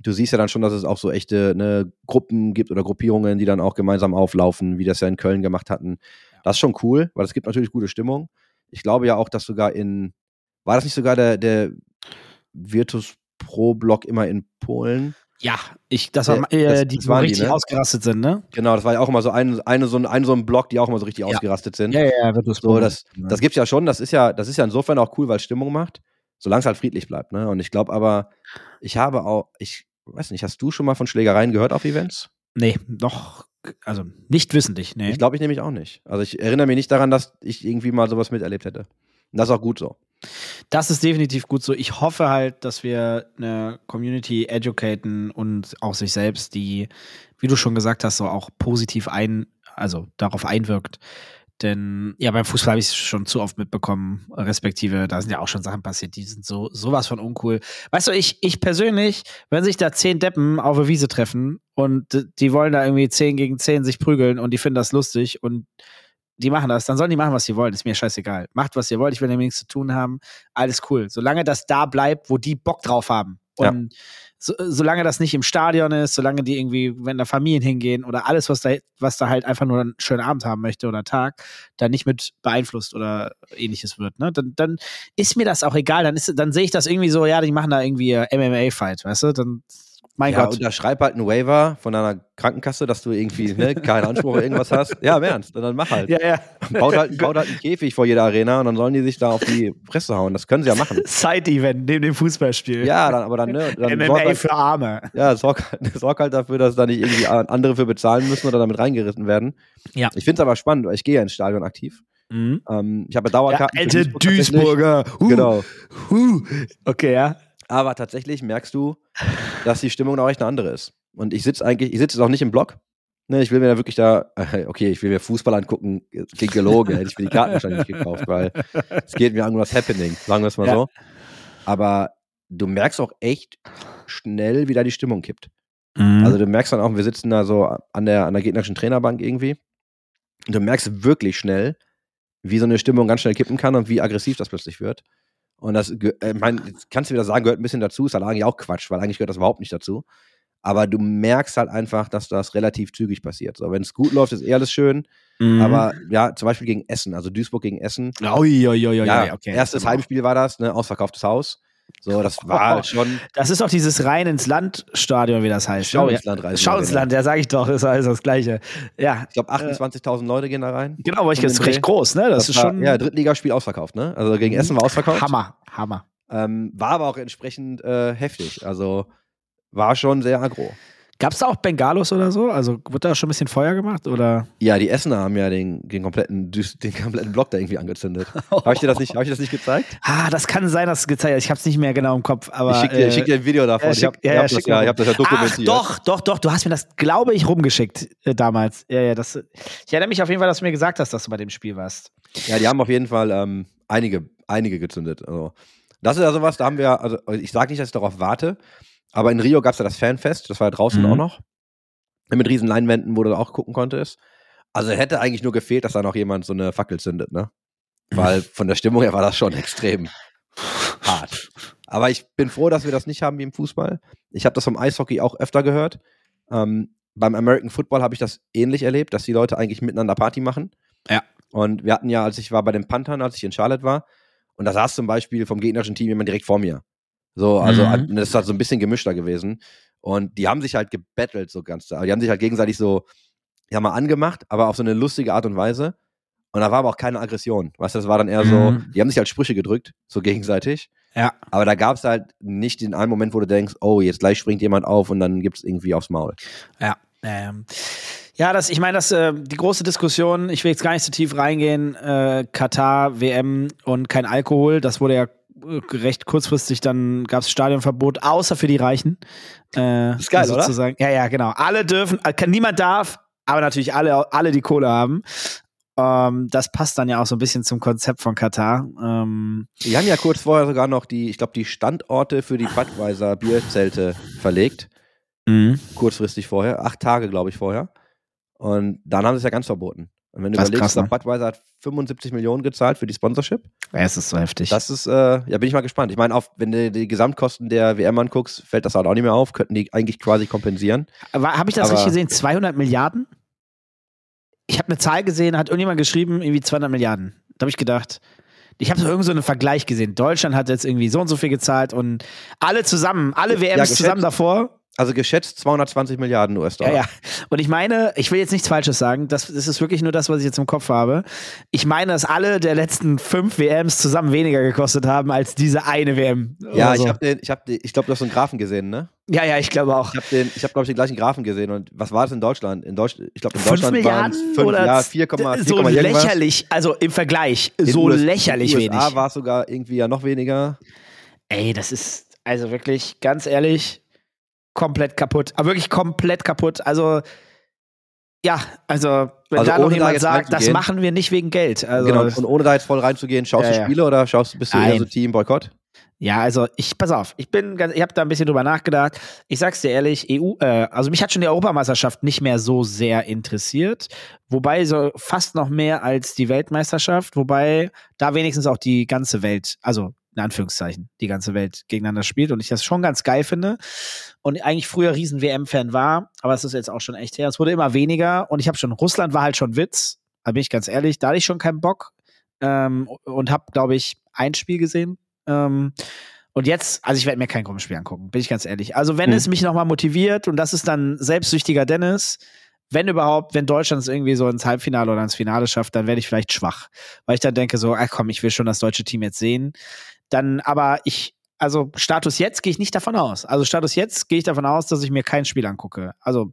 du siehst ja dann schon, dass es auch so echte ne, Gruppen gibt oder Gruppierungen, die dann auch gemeinsam auflaufen, wie das ja in Köln gemacht hatten. Das ist schon cool, weil es gibt natürlich gute Stimmung. Ich glaube ja auch, dass sogar in, war das nicht sogar der, der Virtus Pro Block immer in Polen? Ja, ich, das war Äh, das- die, das die waren die, richtig ne? ausgerastet sind, ne? Genau, das war ja auch immer so ein, eine, so ein, ein, so ein Block, die auch immer so richtig Ja. ausgerastet sind. Ja, ja, ja, wird So, das, das gibt's ja schon. Das ist ja, das ist ja insofern auch cool, weil es Stimmung macht, solange es halt friedlich bleibt. Ne? Und ich glaube aber, ich habe auch, ich weiß nicht, hast du schon mal von Schlägereien gehört auf Events? Nee, noch, also nicht wissentlich, nee. Ich glaube ich nämlich auch nicht. Also ich erinnere mich nicht daran, dass ich irgendwie mal sowas miterlebt hätte. Und das ist auch gut so. Das ist definitiv gut so. Ich hoffe halt, dass wir eine Community educaten und auch sich selbst, die, wie du schon gesagt hast, so auch positiv ein, also darauf einwirkt, Denn ja, beim Fußball habe ich es schon zu oft mitbekommen, respektive, da sind ja auch schon Sachen passiert, die sind so sowas von uncool. Weißt du, ich, ich persönlich, wenn sich da zehn Deppen auf der Wiese treffen und die wollen da irgendwie zehn gegen zehn sich prügeln und die finden das lustig und die machen das, dann sollen die machen, was sie wollen. Ist mir scheißegal. Macht, was ihr wollt, ich will damit nichts zu tun haben. Alles cool. Solange das da bleibt, wo die Bock drauf haben. Ja. Und so, solange das nicht im Stadion ist, solange die irgendwie, wenn da Familien hingehen oder alles, was da, was da halt einfach nur einen schönen Abend haben möchte oder Tag, dann nicht mit beeinflusst oder ähnliches wird, ne? Dann, dann ist mir das auch egal. Dann ist, dann sehe ich das irgendwie so, ja, die machen da irgendwie MMA-Fight, weißt du? Dann, mein ja, Gott. unterschreib halt einen Waiver von deiner Krankenkasse, dass du irgendwie ne, keinen Anspruch auf irgendwas hast. Ja, im Ernst. Und dann mach halt. Ja, ja. Baut halt, baut halt einen Käfig vor jeder Arena und dann sollen die sich da auf die Fresse hauen. Das können sie ja machen. Side-Event neben dem Fußballspiel. Ja, dann, aber dann, ne, dann MMA halt, für Arme. ja, sorg, sorg halt dafür, dass da nicht irgendwie andere für bezahlen müssen oder damit reingerissen werden. Ja. Ich finde es aber spannend, weil ich gehe ja ins Stadion aktiv. Mhm. Ähm, ich habe ja Dauerkarten. für alte. Duisburger. Huh, Genau. Huh. Okay, ja. Aber tatsächlich merkst du, dass die Stimmung auch echt eine andere ist. Und ich sitze eigentlich, ich sitze jetzt auch nicht im Block. Ne, ich will mir da wirklich da, okay, ich will mir Fußball angucken, klingt gelogen, hätte ich mir die Karten wahrscheinlich nicht gekauft, weil es geht mir um das Happening, sagen wir es mal Ja. so. Aber du merkst auch echt schnell, wie da die Stimmung kippt. Mhm. Also du merkst dann auch, wir sitzen da so an der, an der gegnerischen Trainerbank irgendwie. Und du merkst wirklich schnell, wie so eine Stimmung ganz schnell kippen kann und wie aggressiv das plötzlich wird. Und das, äh, ich mein, jetzt kannst du wieder sagen, gehört ein bisschen dazu, ist halt eigentlich auch Quatsch, weil eigentlich gehört das überhaupt nicht dazu. Aber du merkst halt einfach, dass das relativ zügig passiert. So, wenn es gut läuft, ist eh alles schön. Mhm. Aber ja, zum Beispiel gegen Essen, also Duisburg gegen Essen. Ui, ui, ja, okay. erstes Heimspiel war das, ne, ausverkauftes Haus. So, das war halt schon Das ist auch dieses rein ins Land Stadion, wie das heißt. Schau ne? ins Land. Schau ins Land, ja, sag ich doch, ist alles das Gleiche. Ja, Ich glaube, 28.000 Leute gehen da rein. genau, weil ich das ist recht groß, ne? Das, ist war, schon Ja, Drittligaspiel ausverkauft, ne? Also gegen Essen war ausverkauft. Hammer, Hammer. Ähm, war aber auch entsprechend äh, heftig. Also war schon sehr aggro. Gab es da auch Bengalos oder so? Also wird da schon ein bisschen Feuer gemacht? Oder? Ja, die Essener haben ja den, den, kompletten, den kompletten Block da irgendwie angezündet. Habe ich dir das nicht, hab ich das nicht gezeigt? Ah, das kann sein, dass es gezeigt ist. Ich habe es nicht mehr genau im Kopf. Aber, ich schicke dir, äh, schick dir ein Video davon. ich schick- habe ja, ja, das, ja, ich hab das ja Ach, dokumentiert. doch, doch, doch. Du hast mir das, glaube ich, rumgeschickt äh, damals. Ja, ja, das. Ich erinnere mich auf jeden Fall, dass du mir gesagt hast, dass du bei dem Spiel warst. Ja, die haben auf jeden Fall ähm, einige, einige gezündet. Also, das ist ja sowas, da haben wir, also ich sage nicht, dass ich darauf warte, aber in Rio gab es ja das Fanfest, das war ja draußen Mhm. auch noch. Mit riesen Leinwänden, wo du auch gucken konntest. Also hätte eigentlich nur gefehlt, dass da noch jemand so eine Fackel zündet, ne? Weil von der Stimmung her war das schon extrem hart. Aber ich bin froh, dass wir das nicht haben wie im Fußball. Ich habe das vom Eishockey auch öfter gehört. Ähm, beim American Football habe ich das ähnlich erlebt, dass die Leute eigentlich miteinander Party machen. Ja. Und wir hatten ja, als ich war bei den Panthern, als ich in Charlotte war, und da saß zum Beispiel vom gegnerischen Team jemand direkt vor mir. So, also Mhm. das ist halt so ein bisschen gemischter gewesen. Und die haben sich halt gebettelt, so ganz. Die haben sich halt gegenseitig so, ja mal angemacht, aber auf so eine lustige Art und Weise. Und da war aber auch keine Aggression. Weißt du, das war dann eher so, Mhm. die haben sich halt Sprüche gedrückt, so gegenseitig. Ja. Aber da gab es halt nicht den einen Moment, wo du denkst, oh, jetzt gleich springt jemand auf und dann gibt's irgendwie aufs Maul. Ja. Ähm, ja, das, ich meine, das, äh, die große Diskussion, ich will jetzt gar nicht so tief reingehen, äh, Katar, WM und kein Alkohol, das wurde ja recht kurzfristig, dann gab es Stadionverbot, außer für die Reichen. Äh, ist geil, oder? sozusagen. Ja, ja, genau. Alle dürfen, äh, kann, niemand darf, aber natürlich alle, alle die Kohle haben. Ähm, das passt dann ja auch so ein bisschen zum Konzept von Katar. Ähm, Die haben ja kurz vorher sogar noch die, ich glaube, die Standorte für die Budweiser Bierzelte verlegt. Kurzfristig vorher. Acht Tage, glaube ich, vorher. Und dann haben sie es ja ganz verboten. Und wenn du Das überlegst, krass, ne? Budweiser hat 75 Millionen gezahlt für die Sponsorship. Ja, es ist so heftig. Das ist, äh, ja, bin ich mal gespannt. Ich meine, wenn du die Gesamtkosten der WM anguckst, fällt das halt auch nicht mehr auf. Könnten die eigentlich quasi kompensieren. Habe ich das Aber- richtig gesehen? 200 Milliarden? Ich habe eine Zahl gesehen, hat irgendjemand geschrieben, irgendwie 200 Milliarden. Da habe ich gedacht, ich habe so irgend so einen Vergleich gesehen. Deutschland hat jetzt irgendwie so und so viel gezahlt und alle zusammen, alle WMs geschätzt. zusammen davor. Also geschätzt 220 Milliarden US-Dollar. Ja, ja. Und ich meine, ich will jetzt nichts Falsches sagen, das, das ist wirklich nur das, was ich jetzt im Kopf habe. Ich meine, dass alle der letzten fünf WMs zusammen weniger gekostet haben als diese eine WM. Ja, oder ich so. habe den, ich habe, ich glaube, du hast so einen Graphen gesehen, ne? ja, ja, ich glaube auch. Ich habe den, ich habe glaube ich den gleichen Graphen gesehen und was war das in Deutschland? In Deutsch, ich glaube in Fünf Deutschland waren Milliarden es fünf, oder ja, z- 4, so 4, irgendwas. lächerlich, also im Vergleich, In so US lächerlich in wenig. USA war es sogar irgendwie ja noch weniger. Ey, das ist also wirklich ganz ehrlich komplett kaputt. Aber wirklich komplett kaputt. Also Ja, also wenn Also da noch da jemand jetzt sagt, das machen wir nicht wegen Geld. Also, genau. Und ohne da jetzt voll reinzugehen, schaust Ja, du ja. Spiele oder schaust, bist du eher Nein. so Team Boykott? Ja, also ich, pass auf, ich bin ganz, ich habe da ein bisschen drüber nachgedacht. Ich sag's dir ehrlich, EU, äh, also mich hat schon die Europameisterschaft nicht mehr so sehr interessiert. Wobei so fast noch mehr als die Weltmeisterschaft, wobei da wenigstens auch die ganze Welt, also in Anführungszeichen, die ganze Welt gegeneinander spielt und ich das schon ganz geil finde. Und eigentlich früher riesen WM-Fan war, aber es ist jetzt auch schon echt her. Es wurde immer weniger und ich habe schon, Russland war halt schon Witz, da bin ich ganz ehrlich, da hatte ich schon keinen Bock ähm, und habe, glaube ich, ein Spiel gesehen. Ähm, und jetzt, also ich werde mir kein Gruppenspiel angucken, bin ich ganz ehrlich. Also wenn Hm. es mich nochmal motiviert und das ist dann selbstsüchtiger Dennis, wenn überhaupt, wenn Deutschland es irgendwie so ins Halbfinale oder ins Finale schafft, dann werde ich vielleicht schwach. Weil ich dann denke so, ach komm, ich will schon das deutsche Team jetzt sehen. Dann, aber ich, also Status jetzt gehe ich nicht davon aus. Also Status jetzt gehe ich davon aus, dass ich mir kein Spiel angucke. Also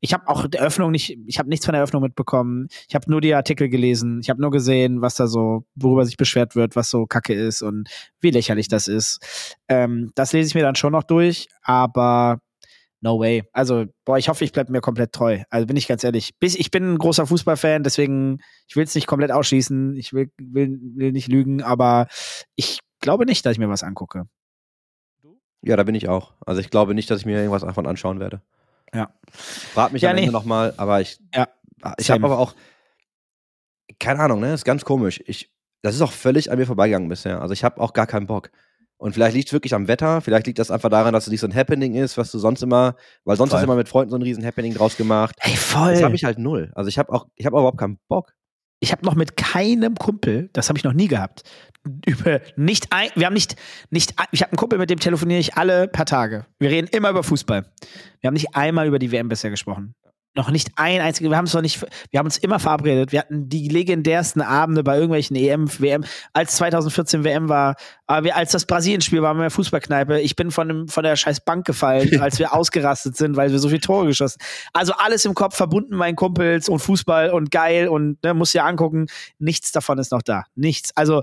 ich habe auch die Eröffnung nicht, ich habe nichts von der Eröffnung mitbekommen. Ich habe nur die Artikel gelesen. Ich habe nur gesehen, was da so, worüber sich beschwert wird, was so kacke ist und wie lächerlich das ist. Ähm, das lese ich mir dann schon noch durch, aber no way. Also, boah, ich hoffe, ich bleibe mir komplett treu. Also bin ich ganz ehrlich. Bis, ich bin ein großer Fußballfan, deswegen, ich will es nicht komplett ausschließen. Ich will, will, will nicht lügen, aber ich glaube nicht, dass ich mir was angucke. Ja, da bin ich auch. Also ich glaube nicht, dass ich mir irgendwas davon anschauen werde. Ja. Frag mich Ja, am nee. Ende nochmal, aber ich, Ja, ich same. habe aber auch, keine Ahnung, ne, ist ganz komisch. Ich, das ist auch völlig an mir vorbeigegangen bisher. Also ich habe auch gar keinen Bock. Und vielleicht liegt es wirklich am Wetter, vielleicht liegt das einfach daran, dass es nicht so ein Happening ist, was du sonst immer, weil sonst Voll. hast du immer mit Freunden so ein riesen Happening draus gemacht. Ey, voll. Das habe ich halt null. Also ich habe auch, ich habe überhaupt keinen Bock. Ich habe noch mit keinem Kumpel, das habe ich noch nie gehabt, über nicht ein, wir haben nicht, nicht, ich habe einen Kumpel, mit dem telefoniere ich alle paar Tage. Wir reden immer über Fußball. Wir haben nicht einmal über die WM bisher gesprochen. Noch nicht ein einziges, wir haben es noch nicht, wir haben uns immer verabredet. Wir hatten die legendärsten Abende bei irgendwelchen EM, WM, als 2014 WM war, aber wir, als das Brasilien-Spiel war, waren wir in der Fußballkneipe. Ich bin von, dem, von der scheiß Bank gefallen, als wir ausgerastet sind, weil wir so viele Tore geschossen Also alles im Kopf verbunden, meinen Kumpels und Fußball und geil und ne, muss ja angucken. Nichts davon ist noch da. Nichts. Also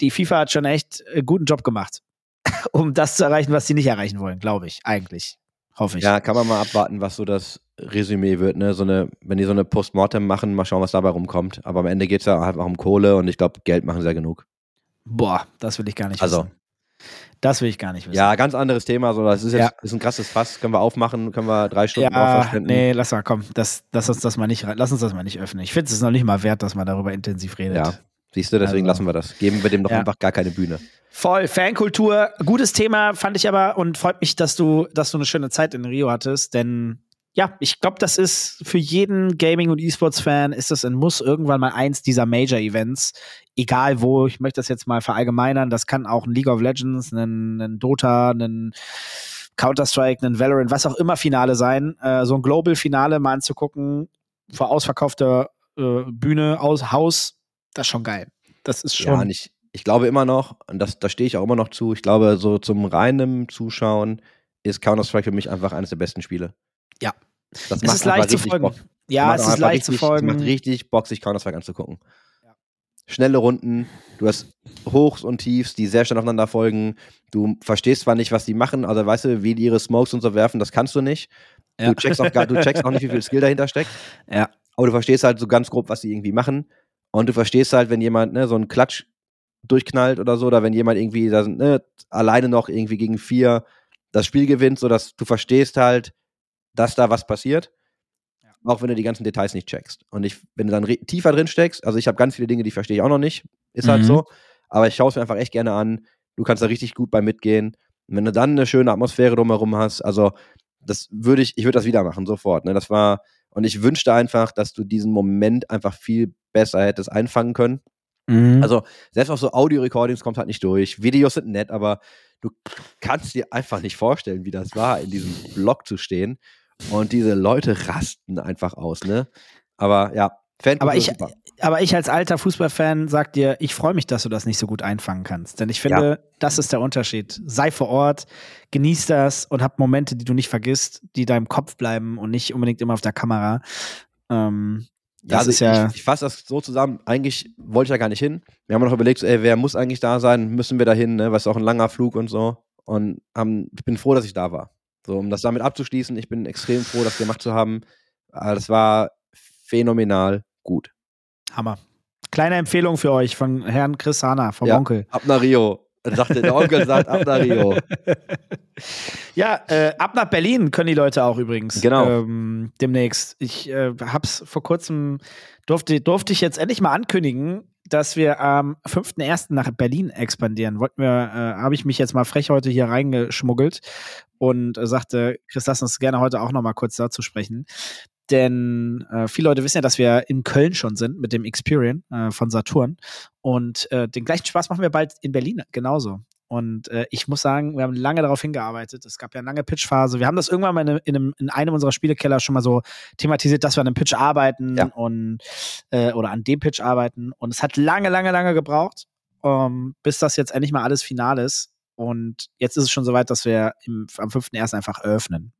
die FIFA hat schon echt einen guten Job gemacht, um das zu erreichen, was sie nicht erreichen wollen, glaube ich. Eigentlich. Hoffe ich. Ja, kann man mal abwarten, was so das Resümee wird, ne? So eine, wenn die so eine Postmortem machen, mal schauen, was dabei rumkommt. Aber am Ende geht es ja halt auch um Kohle und ich glaube, Geld machen sie ja genug. Boah, das will ich gar nicht Also. wissen. Das will ich gar nicht wissen. Ja, ganz anderes Thema. So, das ist jetzt Ja. ist ein krasses Fass. Können wir aufmachen, können wir drei Stunden Ja, verschwenden. nee, lass mal, komm, das, lass uns das mal nicht, lass uns das mal nicht öffnen. Ich finde es ist noch nicht mal wert, dass man darüber intensiv redet. Ja, siehst du, deswegen Also. lassen wir das. Geben wir dem doch Ja. einfach gar keine Bühne. Voll, Fankultur, gutes Thema, fand ich aber und freut mich, dass du, dass du eine schöne Zeit in Rio hattest, denn ja, ich glaube, das ist für jeden Gaming- und E-Sports-Fan ist das ein Muss irgendwann mal eins dieser Major-Events. Egal wo, ich möchte das jetzt mal verallgemeinern. Das kann auch ein League of Legends, ein, ein Dota, ein Counter-Strike, ein Valorant, was auch immer Finale sein. Äh, so ein Global-Finale mal anzugucken, vor ausverkaufter äh, Bühne, aus Haus, das ist schon geil. Das ist schon. Ja, ich, ich glaube immer noch, und das, da stehe ich auch immer noch zu, ich glaube, so zum reinen Zuschauen ist Counter-Strike für mich einfach eines der besten Spiele. Ja. Das es ist leicht zu richtig folgen. Bock. Ja, es ist leicht zu richtig, Es macht folgen. richtig Bock, sich Counter-Strike anzugucken. Schnelle Runden, du hast Hochs und Tiefs, die sehr schnell aufeinander folgen. Du verstehst zwar nicht, was die machen, also weißt du, wie die ihre Smokes und so werfen, das kannst du nicht. Ja. Du, checkst auch gar, du checkst auch nicht, wie viel Skill dahinter steckt. Ja. Aber du verstehst halt so ganz grob, was die irgendwie machen. Und du verstehst halt, wenn jemand ne, so einen Klatsch durchknallt oder so, oder wenn jemand irgendwie da, ne, alleine noch irgendwie gegen vier das Spiel gewinnt, sodass du verstehst halt, dass da was passiert. Auch wenn du die ganzen Details nicht checkst. Und ich, wenn du dann tiefer drin steckst, also ich habe ganz viele Dinge, die verstehe ich auch noch nicht. Ist halt Mhm. so. Aber ich schaue es mir einfach echt gerne an. Du kannst da richtig gut bei mitgehen. Und wenn du dann eine schöne Atmosphäre drumherum hast, also das würde ich, ich würde das wieder machen, sofort. Ne? Das war, und ich wünschte einfach, dass du diesen Moment einfach viel besser hättest einfangen können. Mhm. Also, selbst auf so Audio-Recordings kommt halt nicht durch. Videos sind nett, aber du kannst dir einfach nicht vorstellen, wie das war, in diesem Blog zu stehen. Und diese Leute rasten einfach aus, ne? Aber ja, Fan Aber ich, aber ich als alter Fußballfan sag dir, ich freue mich, dass du das nicht so gut einfangen kannst. Denn ich finde, das ist der Unterschied. Sei vor Ort, genieß das und hab Momente, die du nicht vergisst, die deinem Kopf bleiben und nicht unbedingt immer auf der Kamera. Ähm, das also ist ja. Ich, ich fasse das so zusammen. Eigentlich wollte ich ja gar nicht hin. Wir haben noch überlegt, so, ey, wer muss eigentlich da sein? Müssen wir da hin, ne? Was ist auch ein langer Flug und so. Und haben, ich bin froh, dass ich da war. So, um das damit abzuschließen, ich bin extrem froh, das gemacht zu haben. Das war phänomenal gut. Hammer. Kleine Empfehlung für euch von Herrn Chris Hahner, vom Ja. Onkel. Ab nach Rio. Sagte, der Onkel sagt ab nach Rio. Ja, äh, ab nach Berlin können die Leute auch übrigens. Genau. Ähm, demnächst. Ich äh, hab's vor kurzem, durfte, durfte ich jetzt endlich mal ankündigen, dass wir am 5.1. nach Berlin expandieren. Wollten wir, äh, habe ich mich jetzt mal frech heute hier reingeschmuggelt und äh, sagte, Chris, lass uns gerne heute auch noch mal kurz dazu sprechen. Denn äh, viele Leute wissen ja, dass wir in Köln schon sind mit dem Experian äh, von Saturn. Und äh, den gleichen Spaß machen wir bald in Berlin genauso. Und äh, ich muss sagen, wir haben lange darauf hingearbeitet. Es gab ja eine lange Pitchphase. Wir haben das irgendwann mal in, in, einem, in einem unserer Spielekeller schon mal so thematisiert, dass wir an einem Pitch arbeiten Ja. und äh, oder an dem Pitch arbeiten. Und es hat lange, lange, lange gebraucht, ähm, bis das jetzt endlich mal alles final ist. Und jetzt ist es schon soweit, dass wir im, am 5.1. einfach eröffnen.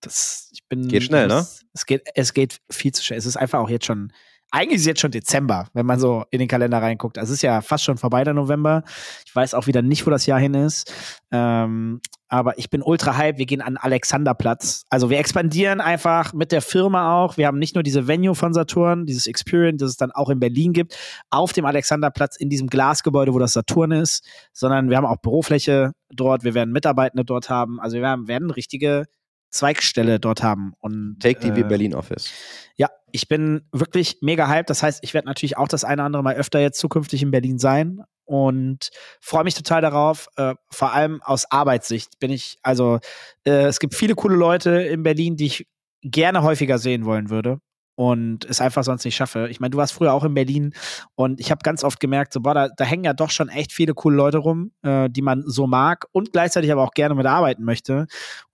Das, ich bin, Geht schnell, ne? Es geht, es geht viel zu schnell. Es ist einfach auch jetzt schon, eigentlich ist es jetzt schon Dezember, wenn man so in den Kalender reinguckt. Also es ist ja fast schon vorbei, der November. Ich weiß auch wieder nicht, wo das Jahr hin ist. Ähm, aber ich bin ultra hype. Wir gehen an Alexanderplatz. Also wir expandieren einfach mit der Firma auch. Wir haben nicht nur diese Venue von Saturn, dieses Experience, das es dann auch in Berlin gibt, auf dem Alexanderplatz in diesem Glasgebäude, wo das Saturn ist, sondern wir haben auch Bürofläche dort. Wir werden Mitarbeitende dort haben. Also wir werden, werden richtige Zweigstelle dort haben. Und, Take TV äh, Berlin Office. ja, ich bin wirklich mega hyped. Das heißt, ich werde natürlich auch das eine oder andere Mal öfter jetzt zukünftig in Berlin sein und freue mich total darauf. Äh, vor allem aus Arbeitssicht bin ich, also äh, es gibt viele coole Leute in Berlin, die ich gerne häufiger sehen wollen würde und es einfach sonst nicht schaffe. Ich meine, du warst früher auch in Berlin und ich habe ganz oft gemerkt, so, boah, da, da hängen ja doch schon echt viele coole Leute rum, äh, die man so mag und gleichzeitig aber auch gerne mit arbeiten möchte. Und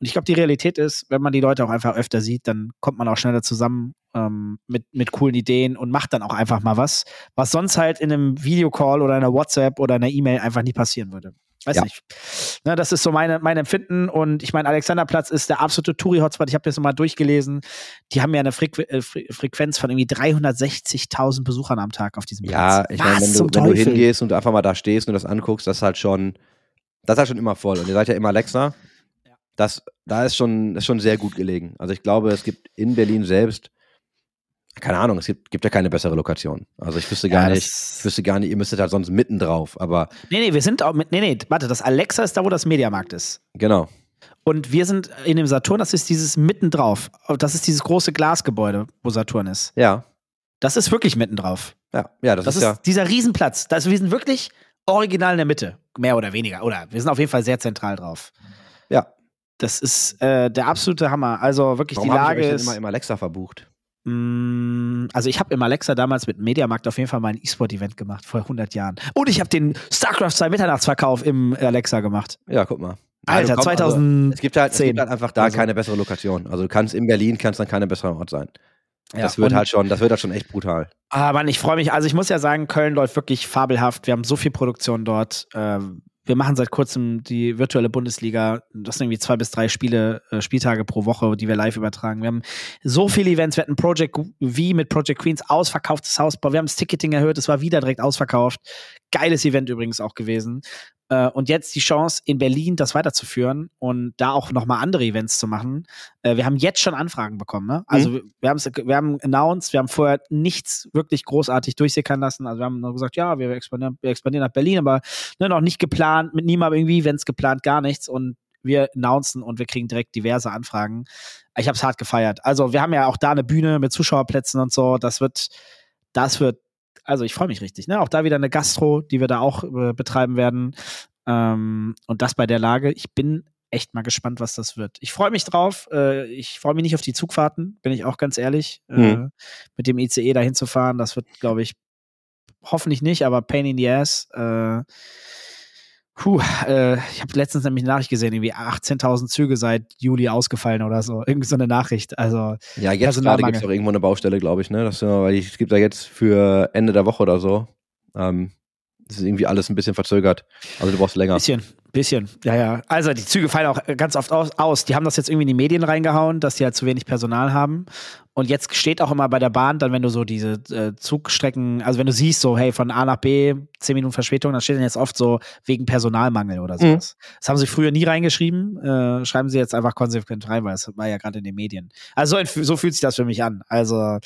ich glaube, die Realität ist, wenn man die Leute auch einfach öfter sieht, dann kommt man auch schneller zusammen ähm, mit, mit coolen Ideen und macht dann auch einfach mal was, was sonst halt in einem Videocall oder einer WhatsApp oder einer E-Mail einfach nie passieren würde. Weiß Ja. nicht. Ne, das ist so meine, mein Empfinden. Und ich meine, Alexanderplatz ist der absolute Touri-Hotspot. Ich habe das mal durchgelesen. Die haben ja eine Frequ äh, Fre Frequenz von irgendwie 360.000 Besuchern am Tag auf diesem Ja, Platz. ich meine, wenn, du, wenn du hingehst und du einfach mal da stehst und das anguckst, das ist halt schon, das ist halt schon immer voll. Und ihr seid ja immer Alexa. Ja. Das, da ist schon, ist schon sehr gut gelegen. Also ich glaube, es gibt in Berlin selbst, keine Ahnung, es gibt, gibt ja keine bessere Lokation. Also ich wüsste gar Ja, nicht, ich wüsste gar nicht, ihr müsstet halt sonst mitten drauf. Aber Nee, nee, wir sind auch mit. Nee, nee, warte, das Alexa ist da, wo das Mediamarkt ist. genau. Und wir sind in dem Saturn, das ist dieses mittendrauf. Das ist dieses große Glasgebäude, wo Saturn ist. Ja. Das ist wirklich mittendrauf. Ja, ja, das, Das, ist, ist ja. dieser Riesenplatz. Das, wir sind wirklich original in der Mitte. Mehr oder weniger. Oder wir sind auf jeden Fall sehr zentral drauf. Ja. Das ist äh, der absolute Hammer. Also wirklich Warum die ich Lage euch denn ist. immer im Alexa verbucht? Mm, Also ich habe im Alexa damals mit Mediamarkt auf jeden Fall mein E-Sport-Event gemacht, vor 100 Jahren. Und ich habe den StarCraft 2 Mitternachtsverkauf im Alexa gemacht. Ja, guck mal. Alter, Ja, du komm- also, 2000. es gibt halt, es gibt 10. halt einfach da Also- keine bessere Lokation. Also du kannst in Berlin kannst dann keine bessere Ort sein. ja, das wird halt schon, das wird halt schon echt brutal. Ah, Mann, ich freue mich. Also ich muss ja sagen, Köln läuft wirklich fabelhaft. Wir haben so viel Produktion dort. Ähm, wir machen seit kurzem die virtuelle Bundesliga. Das sind irgendwie zwei bis drei Spiele, äh, Spieltage pro Woche, die wir live übertragen. Wir haben so viele Events. Wir hatten Project V mit Project Queens, ausverkauftes Hausbau. Wir haben das Ticketing erhöht. Es war wieder direkt ausverkauft. Geiles Event übrigens auch gewesen. Äh, und jetzt die Chance, in Berlin das weiterzuführen und da auch nochmal andere Events zu machen. Äh, wir haben jetzt schon Anfragen bekommen. Ne? Also wir, wir, haben's- wir haben announced, wir haben vorher nichts wirklich großartig durchsickern lassen. Also wir haben nur gesagt, ja, wir expandieren, wir expandieren nach Berlin, aber ne, noch nicht geplant, mit niemandem irgendwie Events geplant, gar nichts. Und wir announcen und wir kriegen direkt diverse Anfragen. Ich habe es hart gefeiert. Also wir haben ja auch da eine Bühne mit Zuschauerplätzen und so. Das wird, das wird, also ich freue mich richtig. Ne? Auch da wieder eine Gastro, die wir da auch äh, betreiben werden. Ähm, und das bei der Lage. Ich bin echt mal gespannt, was das wird. Ich freue mich drauf. Äh, ich freue mich nicht auf die Zugfahrten, bin ich auch ganz ehrlich. Äh, Mhm. mit dem ICE dahin zu fahren, das wird, glaube ich, hoffentlich nicht, aber Pain in the Ass. Äh, puh, äh, ich habe letztens nämlich eine Nachricht gesehen, irgendwie 18.000 Züge seit Juli ausgefallen oder so. Irgendwie so eine Nachricht. Also, Ja, jetzt gerade gibt es auch irgendwo eine Baustelle, glaube ich, ne? Das, weil ich- es gibt da jetzt für Ende der Woche oder so. Ähm, das ist irgendwie alles ein bisschen verzögert. Also du brauchst länger. bisschen, Bisschen, ja, ja. Also die Züge fallen auch ganz oft aus. Die haben das jetzt irgendwie in die Medien reingehauen, dass die halt zu wenig Personal haben. Und jetzt steht auch immer bei der Bahn, dann wenn du so diese äh, Zugstrecken, also wenn du siehst, so, hey, von A nach B, zehn Minuten Verspätung, dann steht dann jetzt oft so wegen Personalmangel oder sowas. Mhm. Das haben sie früher nie reingeschrieben, äh, schreiben sie jetzt einfach konsequent rein, weil es war ja gerade in den Medien. Also so, so fühlt sich das für mich an. Also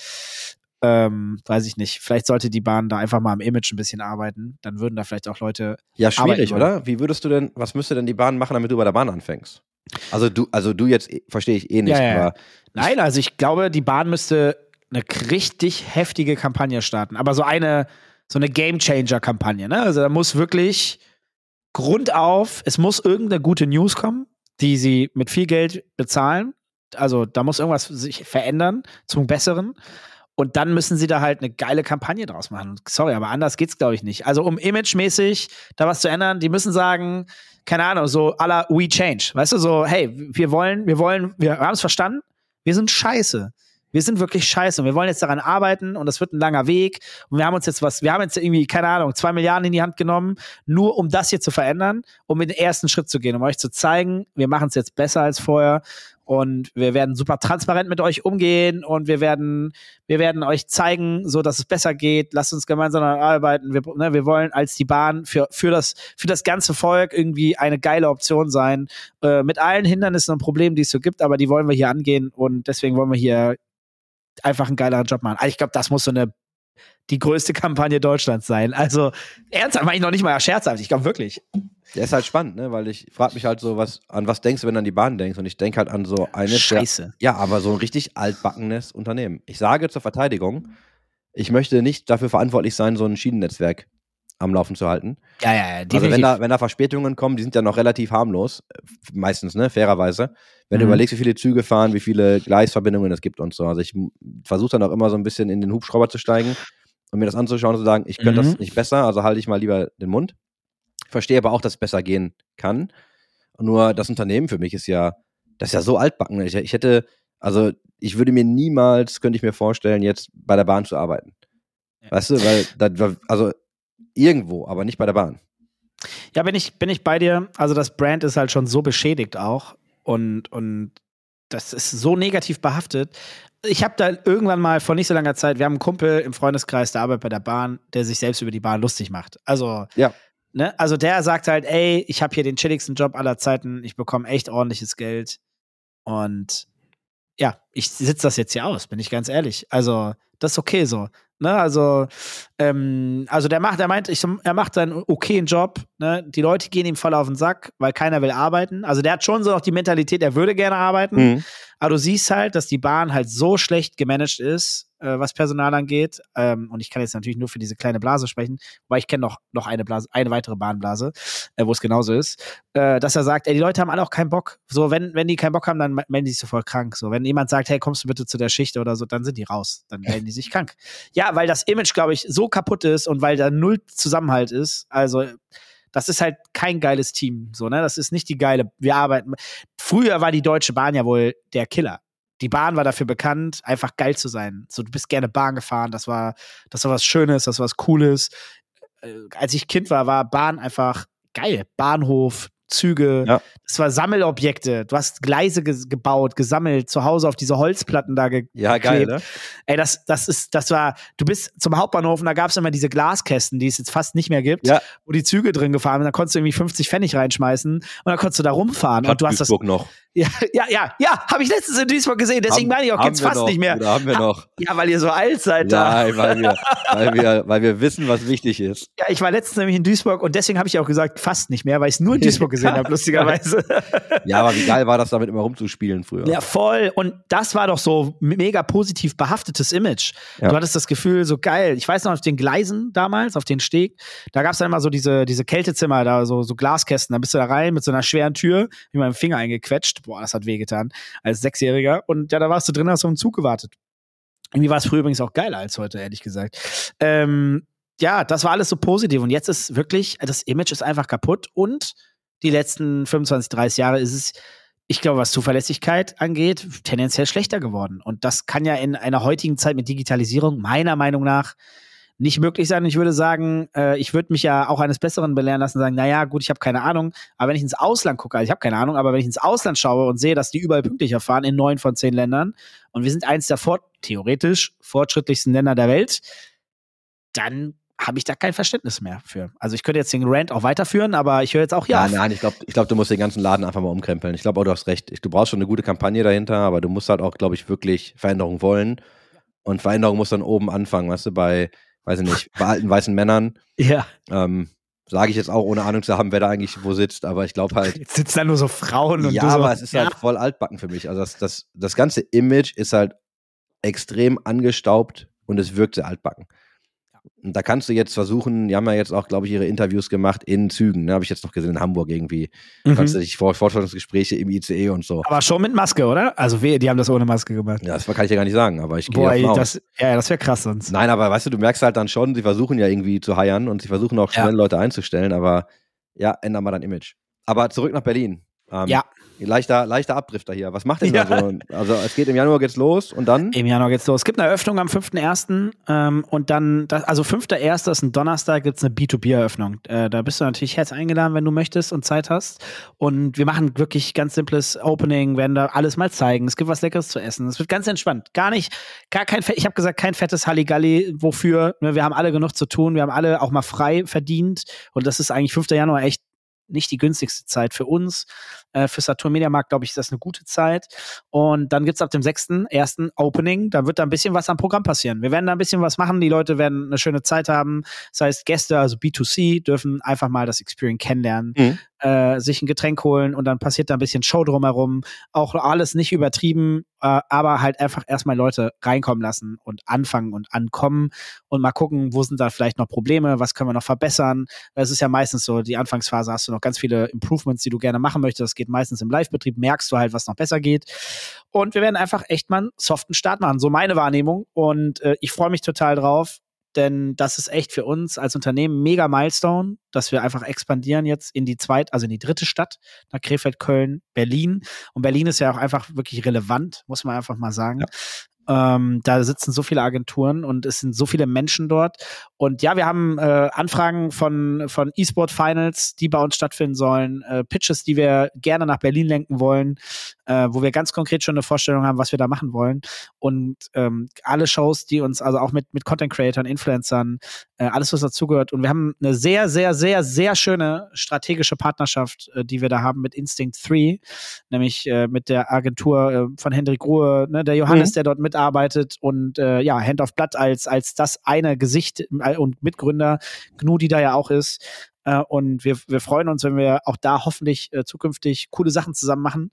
ähm, weiß ich nicht. Vielleicht sollte die Bahn da einfach mal am Image ein bisschen arbeiten. Dann würden da vielleicht auch Leute. Ja, schwierig, oder? Wie würdest du denn, was müsste denn die Bahn machen, damit du bei der Bahn anfängst? Also du, also du jetzt eh, verstehe ich eh nicht, Ja, ja, ja. aber Nein, also ich glaube, die Bahn müsste eine richtig heftige Kampagne starten. Aber so eine, so eine Game-Changer-Kampagne, ne? Also da muss wirklich grundauf, es muss irgendeine gute News kommen, die sie mit viel Geld bezahlen. Also da muss irgendwas sich verändern zum Besseren. Und dann müssen sie da halt eine geile Kampagne draus machen. Sorry, aber anders geht's, glaube ich, nicht. Also, um imagemäßig da was zu ändern, die müssen sagen, keine Ahnung, so à la We Change. Weißt du, so, hey, wir wollen, wir wollen, wir haben es verstanden, wir sind scheiße. Wir sind wirklich scheiße und wir wollen jetzt daran arbeiten und das wird ein langer Weg. Und wir haben uns jetzt was, wir haben jetzt irgendwie, keine Ahnung, zwei Milliarden in die Hand genommen, nur um das hier zu verändern, um den ersten Schritt zu gehen, um euch zu zeigen, wir machen es jetzt besser als vorher und wir werden super transparent mit euch umgehen und wir werden, wir werden euch zeigen, so dass es besser geht. Lasst uns gemeinsam arbeiten. Wir, ne, wir wollen als die Bahn für, für, das, für das ganze Volk irgendwie eine geile Option sein. Äh, mit allen Hindernissen und Problemen, die es so gibt, aber die wollen wir hier angehen und deswegen wollen wir hier einfach einen geileren Job machen. Also ich glaube, das muss so eine die größte Kampagne Deutschlands sein. Also ernsthaft, meine ich noch nicht mal scherzhaft. Ich glaube wirklich. der ist halt spannend, ne? Weil ich frage mich halt so, was, an was denkst du, wenn du an die Bahn denkst? Und ich denke halt an so eines Scheiße. Der, ja, aber so ein richtig altbackenes Unternehmen. Ich sage zur Verteidigung, ich möchte nicht dafür verantwortlich sein, so ein Schienennetzwerk am Laufen zu halten. Ja, ja, ja. Also wenn da, wenn da Verspätungen kommen, die sind ja noch relativ harmlos, meistens, ne, fairerweise. Wenn du Mhm. überlegst, wie viele Züge fahren, wie viele Gleisverbindungen es gibt und so. Also ich versuche dann auch immer so ein bisschen in den Hubschrauber zu steigen und mir das anzuschauen und zu sagen, ich könnte Mhm. das nicht besser, also halte ich mal lieber den Mund. Verstehe aber auch, dass es besser gehen kann. Nur das Unternehmen für mich ist ja, das ist ja so altbacken. Ich, ich hätte, also ich würde mir niemals, könnte ich mir vorstellen, jetzt bei der Bahn zu arbeiten. Weißt du, weil, da, also irgendwo, aber nicht bei der Bahn. Ja, bin ich, bin ich bei dir. Also das Brand ist halt schon so beschädigt auch und, und das ist so negativ behaftet. Ich habe da irgendwann mal vor nicht so langer Zeit, wir haben einen Kumpel im Freundeskreis, der arbeitet bei der Bahn, der sich selbst über die Bahn lustig macht. Also, Ja. ne, also der sagt halt, ey, ich habe hier den chilligsten Job aller Zeiten, ich bekomme echt ordentliches Geld und ja, ich sitze das jetzt hier aus, bin ich ganz ehrlich. Also, das ist okay so. Ne, also, ähm, also der macht, er meint, ich, er macht seinen okayen Job. Ne? Die Leute gehen ihm voll auf den Sack, weil keiner will arbeiten. Also der hat schon so noch die Mentalität, er würde gerne arbeiten. Mhm. Aber du siehst halt, dass die Bahn halt so schlecht gemanagt ist, äh, was Personal angeht. Ähm, und ich kann jetzt natürlich nur für diese kleine Blase sprechen, weil ich kenne noch, noch eine Blase, eine weitere Bahnblase, äh, wo es genauso ist, äh, dass er sagt, ey, die Leute haben alle auch keinen Bock. So, wenn, wenn die keinen Bock haben, dann melden die sich sofort krank. So, wenn jemand sagt, hey, kommst du bitte zu der Schicht oder so, dann sind die raus. Dann melden die sich krank. Ja, weil das Image, glaube ich, so kaputt ist und weil da null Zusammenhalt ist. Also, das ist halt kein geiles Team. So, ne? Das ist nicht die geile. Wir arbeiten. Früher war die Deutsche Bahn ja wohl der Killer. Die Bahn war dafür bekannt, einfach geil zu sein. So, du bist gerne Bahn gefahren, das war, das war was Schönes, das war was Cooles. Äh, als ich Kind war, war Bahn einfach geil. Bahnhof, Züge, Ja. das war Sammelobjekte. Du hast Gleise ge gebaut, gesammelt, zu Hause auf diese Holzplatten da ge Ja, geil, geklebt. ne? Ey, das, das ist, das war, du bist zum Hauptbahnhof und da gab es immer diese Glaskästen, die es jetzt fast nicht mehr gibt, Ja. wo die Züge drin gefahren sind. Da konntest du irgendwie 50 Pfennig reinschmeißen und dann konntest du da rumfahren. Und du hast das. Duisburg noch. Ja, ja, ja, ja, habe ich letztens in Duisburg gesehen, deswegen meine ich auch, gibt's fast noch, nicht mehr. Oder haben wir noch. Ja, weil ihr so alt seid da. Nein, weil wir, weil, wir, weil wir wissen, was wichtig ist. Ja, ich war letztens nämlich in Duisburg und deswegen habe ich auch gesagt, fast nicht mehr, weil ich es nur in Duisburg gesehen habe, lustigerweise. Ja, aber wie geil war das, damit immer rumzuspielen früher? Ja, voll. Und das war doch so mega positiv behaftetes Image. Ja. Du hattest das Gefühl, so geil. Ich weiß noch, auf den Gleisen damals, auf den Steg, da gab es dann immer so diese, diese Kältezimmer, da so, so Glaskästen. Da bist du da rein mit so einer schweren Tür, wie meinem Finger eingequetscht. Boah, das hat wehgetan. Als Sechsjähriger. Und ja, da warst du drin, hast auf den Zug gewartet. Irgendwie war es früher übrigens auch geiler als heute, ehrlich gesagt. Ähm, ja, das war alles so positiv. Und jetzt ist wirklich, das Image ist einfach kaputt. Und die letzten 25, 30 Jahre ist es, ich glaube, was Zuverlässigkeit angeht, tendenziell schlechter geworden. Und das kann ja in einer heutigen Zeit mit Digitalisierung meiner Meinung nach nicht möglich sein. Ich würde sagen, äh, ich würde mich ja auch eines Besseren belehren lassen und sagen, naja, gut, ich habe keine Ahnung, aber wenn ich ins Ausland gucke, also ich habe keine Ahnung, aber wenn ich ins Ausland schaue und sehe, dass die überall pünktlicher fahren in neun von zehn Ländern und wir sind eins der fort theoretisch fortschrittlichsten Länder der Welt, dann habe ich da kein Verständnis mehr für. Also ich könnte jetzt den Rant auch weiterführen, aber ich höre jetzt auch ja. Nein, nein, ich glaube, ich glaub, du musst den ganzen Laden einfach mal umkrempeln. Ich glaube auch, du hast recht. Du brauchst schon eine gute Kampagne dahinter, aber du musst halt auch, glaube ich, wirklich Veränderung wollen. Und Veränderung muss dann oben anfangen, weißt du, bei, weiß ich nicht, bei alten weißen Männern. Ja. Ähm, Sage ich jetzt auch, ohne Ahnung zu haben, wer da eigentlich wo sitzt, aber ich glaube halt. Jetzt sitzen da nur so Frauen und ja, du so, aber es ist halt voll altbacken für mich. Also das, das, das ganze Image ist halt extrem angestaubt und es wirkt sehr altbacken. Und da kannst du jetzt versuchen, die haben ja jetzt auch, glaube ich, ihre Interviews gemacht in Zügen, ne? habe ich jetzt noch gesehen, in Hamburg irgendwie. Mhm. Kannst du dich vor Vorstellungsgespräche im ICE und so. Aber schon mit Maske, oder? Also wir, die haben das ohne Maske gemacht. Ja, das kann ich ja gar nicht sagen, aber ich gehe Boah, das, ja, das wäre krass sonst. Nein, aber weißt du, du merkst halt dann schon, sie versuchen ja irgendwie zu heiern und sie versuchen auch Ja. schnell Leute einzustellen, aber ja, ändern mal dein Image. Aber zurück nach Berlin. Ähm, Ja. Leichter, leichter Abdrifter hier. Was macht denn Ja. da so? Also es geht im Januar geht's los und dann? Im Januar geht's los. Es gibt eine Eröffnung am 5.1. Ähm, und dann, das, also 5.1. ist ein Donnerstag, gibt's eine B2B-Eröffnung. Äh, da bist du natürlich herzlich eingeladen, wenn du möchtest und Zeit hast. Und wir machen wirklich ganz simples Opening, werden da alles mal zeigen. Es gibt was Leckeres zu essen. Es wird ganz entspannt. Gar nicht, gar kein, Fe- ich habe gesagt, kein fettes Halligalli. Wofür? Ne, Wir haben alle genug zu tun. Wir haben alle auch mal frei verdient. Und das ist eigentlich 5. Januar echt nicht die günstigste Zeit für uns. Äh, für Saturn Media Markt, glaube ich, ist das eine gute Zeit. Und dann gibt's ab dem 6.1. Opening. Da wird da ein bisschen was am Programm passieren. Wir werden da ein bisschen was machen. Die Leute werden eine schöne Zeit haben. Das heißt, Gäste, also B2C, dürfen einfach mal das Experience kennenlernen, Mhm. Äh, sich ein Getränk holen und dann passiert da ein bisschen Show drumherum. Auch alles nicht übertrieben, äh, aber halt einfach erstmal Leute reinkommen lassen und anfangen und ankommen und mal gucken, wo sind da vielleicht noch Probleme, was können wir noch verbessern. Es ist ja meistens so, die Anfangsphase hast du noch ganz viele Improvements, die du gerne machen möchtest. Das geht meistens im Live-Betrieb, merkst du halt, was noch besser geht. Und wir werden einfach echt mal einen soften Start machen. So meine Wahrnehmung. Und äh, ich freue mich total drauf, denn das ist echt für uns als Unternehmen mega Milestone, dass wir einfach expandieren jetzt in die zweite, also in die dritte Stadt, nach Krefeld, Köln, Berlin. Und Berlin ist ja auch einfach wirklich relevant, muss man einfach mal sagen. Ähm, da sitzen so viele Agenturen und es sind so viele Menschen dort. Und ja, wir haben äh, Anfragen von, von E-Sport Finals, die bei uns stattfinden sollen, äh, Pitches, die wir gerne nach Berlin lenken wollen, äh, wo wir ganz konkret schon eine Vorstellung haben, was wir da machen wollen. Und ähm, alle Shows, die uns, also auch mit, mit Content Creatern, Influencern, äh, alles, was dazugehört. Und wir haben eine sehr, sehr, sehr, sehr schöne strategische Partnerschaft, äh, die wir da haben mit Instinct 3, nämlich äh, mit der Agentur von Hendrik Ruhe, ne, der Johannes, Mhm. der dort mitarbeitet und äh, ja, Hand of Blood als, als das eine Gesicht äh, und Mitgründer, Gnu, die da ja auch ist. Äh, und wir, wir freuen uns, wenn wir auch da hoffentlich äh, zukünftig coole Sachen zusammen machen.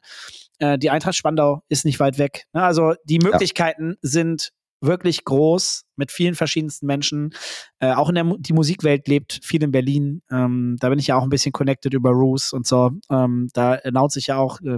Äh, die Eintracht Spandau ist nicht weit weg. Ne? Also die Möglichkeiten sind wirklich groß mit vielen verschiedensten Menschen. Äh, auch in der Mu die Musikwelt lebt viel in Berlin. Ähm, da bin ich ja auch ein bisschen connected über Roos und so. Ähm, da announce ich ja auch äh,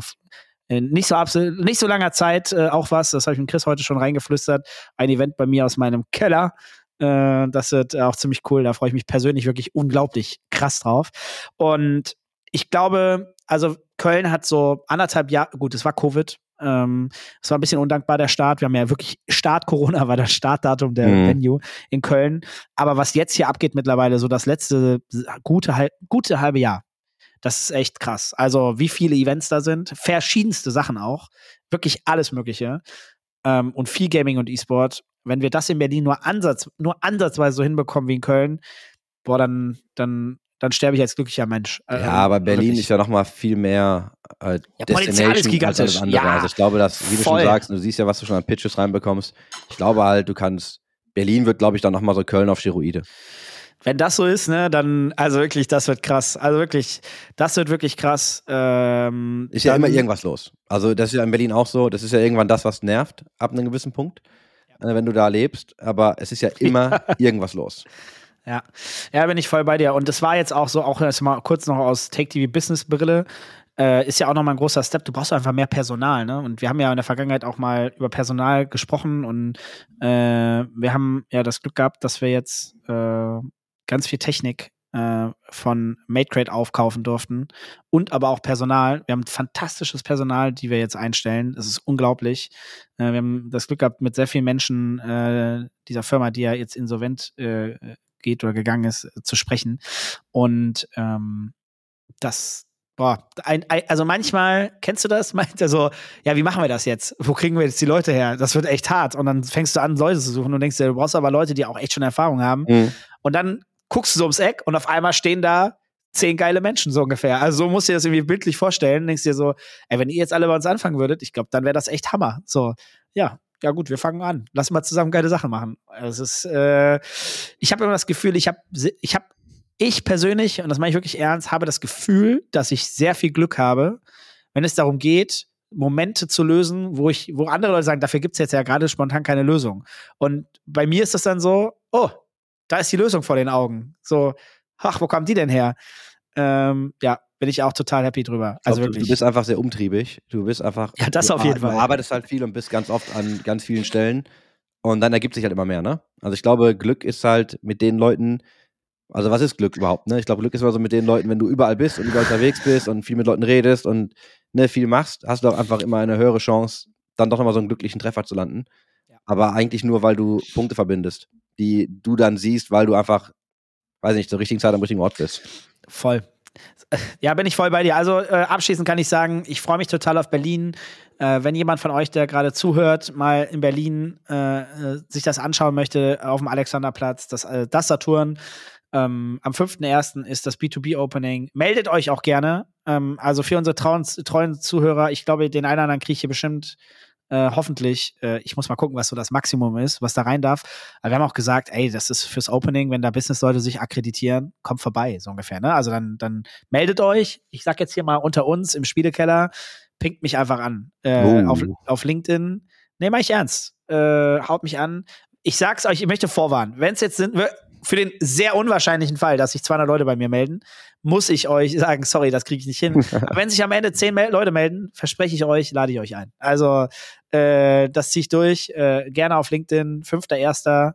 in nicht so absolut, nicht so langer Zeit äh, auch was. Das habe ich mit Chris heute schon reingeflüstert. Ein Event bei mir aus meinem Keller. Äh, das wird auch ziemlich cool. Da freue ich mich persönlich wirklich unglaublich krass drauf. Und ich glaube, also Köln hat so anderthalb Jahre, gut, es war Covid. Ähm, es war ein bisschen undankbar, der Start. Wir haben ja wirklich Start Corona war das Startdatum der Mhm. Venue in Köln. Aber was jetzt hier abgeht mittlerweile, so das letzte gute, gute halbe Jahr, das ist echt krass. Also wie viele Events da sind, verschiedenste Sachen auch, wirklich alles Mögliche ähm, und viel Gaming und E-Sport. Wenn wir das in Berlin nur ansatz, nur ansatzweise so hinbekommen wie in Köln, boah, dann, dann, dann sterbe ich als glücklicher Mensch. Äh, Ja, aber Berlin wirklich. ist ja nochmal viel mehr äh, Ja, Potenzial ist Destination als gigantisch. alles andere. Ja, also ich glaube, dass, wie du voll. schon sagst, du siehst ja, was du schon an Pitches reinbekommst. Ich glaube halt, du kannst, Berlin wird, glaube ich, dann nochmal so Köln auf Steroide. Wenn das so ist, ne, dann, also wirklich, das wird krass. Also wirklich, das wird wirklich krass. Ähm, Ist ja immer irgendwas los. Also das ist ja in Berlin auch so. Das ist ja irgendwann das, was nervt, ab einem gewissen Punkt, äh, wenn du da lebst. Aber es ist ja immer irgendwas los. Ja. ja, bin ich voll bei dir. Und das war jetzt auch so, auch jetzt mal kurz noch aus Take TV Business Brille, äh, ist ja auch nochmal ein großer Step. Du brauchst einfach mehr Personal, ne? Und wir haben ja in der Vergangenheit auch mal über Personal gesprochen und äh, wir haben ja das Glück gehabt, dass wir jetzt äh, ganz viel Technik äh, von MadeCrate aufkaufen durften und aber auch Personal. Wir haben fantastisches Personal, die wir jetzt einstellen. Es ist unglaublich. Äh, wir haben das Glück gehabt, mit sehr vielen Menschen äh, dieser Firma, die ja jetzt insolvent äh, geht oder gegangen ist, äh, zu sprechen. Und ähm, das, boah, ein, ein, also manchmal, kennst du das? Meint er so, ja, wie machen wir das jetzt? Wo kriegen wir jetzt die Leute her? Das wird echt hart. Und dann fängst du an, Leute zu suchen und denkst dir, du brauchst aber Leute, die auch echt schon Erfahrung haben. Mhm. Und dann guckst du so ums Eck und auf einmal stehen da zehn geile Menschen so ungefähr. Also so musst du dir das irgendwie bildlich vorstellen. Denkst dir so, ey, wenn ihr jetzt alle bei uns anfangen würdet, ich glaube, dann wäre das echt Hammer. So, ja, ja gut, wir fangen an. Lass mal zusammen geile Sachen machen. Es ist, äh, ich habe immer das Gefühl, ich habe, ich habe, ich persönlich, und das meine ich wirklich ernst, habe das Gefühl, dass ich sehr viel Glück habe, wenn es darum geht, Momente zu lösen, wo ich, wo andere Leute sagen, dafür gibt es jetzt ja gerade spontan keine Lösung. Und bei mir ist das dann so, oh, da ist die Lösung vor den Augen. So, ach, wo kam die denn her? Ähm, ja, bin ich auch total happy drüber. Also glaub, du, wirklich. du bist einfach sehr umtriebig. Du bist einfach. Ja, das du, auf jeden du Fall. arbeitest halt viel und bist ganz oft an ganz vielen Stellen. Und dann ergibt sich halt immer mehr, ne? Also ich glaube, Glück ist halt mit den Leuten. Also was ist Glück überhaupt, ne? Ich glaube, Glück ist immer so mit den Leuten, wenn du überall bist und überall unterwegs bist und viel mit Leuten redest und ne, viel machst, hast du auch einfach immer eine höhere Chance, dann doch nochmal so einen glücklichen Treffer zu landen. Ja. Aber eigentlich nur, weil du Punkte verbindest, die du dann siehst, weil du einfach, weiß nicht, zur richtigen Zeit am richtigen Ort bist. Voll. Ja, bin ich voll bei dir. Also äh, abschließend kann ich sagen, ich freue mich total auf Berlin. Äh, wenn jemand von euch, der gerade zuhört, mal in Berlin äh, äh, sich das anschauen möchte, auf dem Alexanderplatz, das, äh, das Saturn. Ähm, am 5.1. ist das B2B-Opening. Meldet euch auch gerne. Ähm, also für unsere treuen, treuen Zuhörer, ich glaube, den einen oder anderen kriege ich hier bestimmt äh, hoffentlich, äh, ich muss mal gucken, was so das Maximum ist, was da rein darf. Aber wir haben auch gesagt, ey, das ist fürs Opening, wenn da Business-Leute sich akkreditieren, kommt vorbei, so ungefähr. Ne? Also dann, dann meldet euch. Ich sag jetzt hier mal unter uns im Spielekeller, pinkt mich einfach an. Äh, Oh. auf, auf LinkedIn. Nee, mach ich ernst. Äh, haut mich an. Ich sag's euch, ich möchte vorwarnen. Wenn es jetzt sind, für den sehr unwahrscheinlichen Fall, dass sich 200 Leute bei mir melden, muss ich euch sagen, sorry, das kriege ich nicht hin. Aber wenn sich am Ende 10 Mel Leute melden, verspreche ich euch, lade ich euch ein. Also, äh, das ziehe ich durch. Äh, gerne auf LinkedIn, 5.1.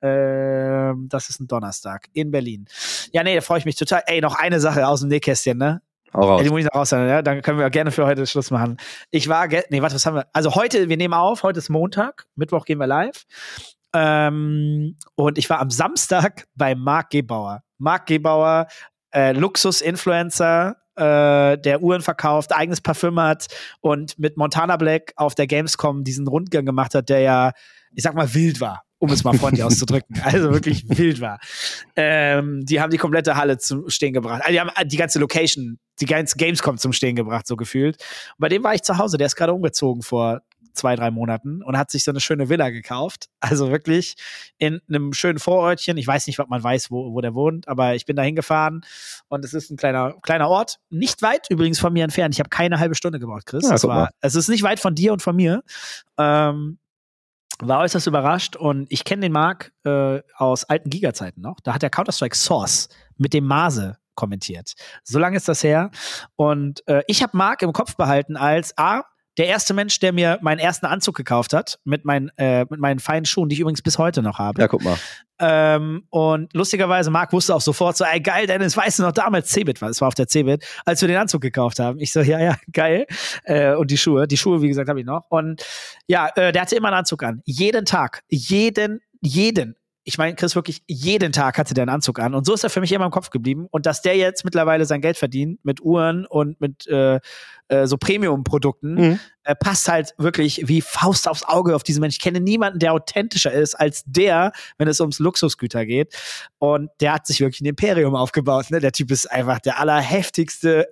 Äh, das ist ein Donnerstag in Berlin. Ja, nee, da freue ich mich total. Ey, noch eine Sache aus dem Nähkästchen, ne? Auch raus. Ja, die muss ich noch raushauen, ja? Dann können wir gerne für heute Schluss machen. Ich war, nee, warte, was haben wir? Also heute, wir nehmen auf, heute ist Montag, Mittwoch gehen wir live. Ähm, und ich war am Samstag bei Marc Gebauer. Marc Gebauer, äh, Luxus-Influencer, äh, der Uhren verkauft, eigenes Parfüm hat und mit Montana Black auf der Gamescom diesen Rundgang gemacht hat, der ja, ich sag mal, wild war, um es mal freundlich auszudrücken. Also wirklich wild war. Ähm, die haben die komplette Halle zum Stehen gebracht. Also die haben die ganze Location, die ganze Gamescom zum Stehen gebracht, so gefühlt. Und bei dem war ich zu Hause, der ist gerade umgezogen vor zwei, drei Monaten und hat sich so eine schöne Villa gekauft. Also wirklich in einem schönen Vorortchen. Ich weiß nicht, ob man weiß, wo, wo der wohnt, aber ich bin da hingefahren und es ist ein kleiner, kleiner Ort. Nicht weit übrigens von mir entfernt. Ich habe keine halbe Stunde gebraucht, Chris. Ja, war, es ist nicht weit von dir und von mir. Ähm, war äußerst überrascht und ich kenne den Marc äh, aus alten Giga-Zeiten noch. Da hat er Counter-Strike Source mit dem Mase kommentiert. So lange ist das her. Und äh, ich habe Marc im Kopf behalten als A, der erste Mensch, der mir meinen ersten Anzug gekauft hat, mit meinen, äh, mit meinen feinen Schuhen, die ich übrigens bis heute noch habe. Ja, guck mal. Ähm, und lustigerweise, Marc wusste auch sofort so, ey, geil, Dennis, weißt du noch, damals Cebit war, es war auf der Cebit, als wir den Anzug gekauft haben. Ich so, ja, ja, geil. Äh, und die Schuhe, die Schuhe, wie gesagt, habe ich noch. Und ja, äh, der hatte immer einen Anzug an. Jeden Tag. Jeden, jeden. Ich meine, Chris, wirklich jeden Tag hatte der einen Anzug an. Und so ist er für mich immer im Kopf geblieben. Und dass der jetzt mittlerweile sein Geld verdient mit Uhren und mit äh, äh, so Premium-Produkten, Mhm. äh, passt halt wirklich wie Faust aufs Auge auf diesen Menschen. Ich kenne niemanden, der authentischer ist als der, wenn es ums Luxusgüter geht. Und der hat sich wirklich ein Imperium aufgebaut. Ne? Der Typ ist einfach der allerheftigste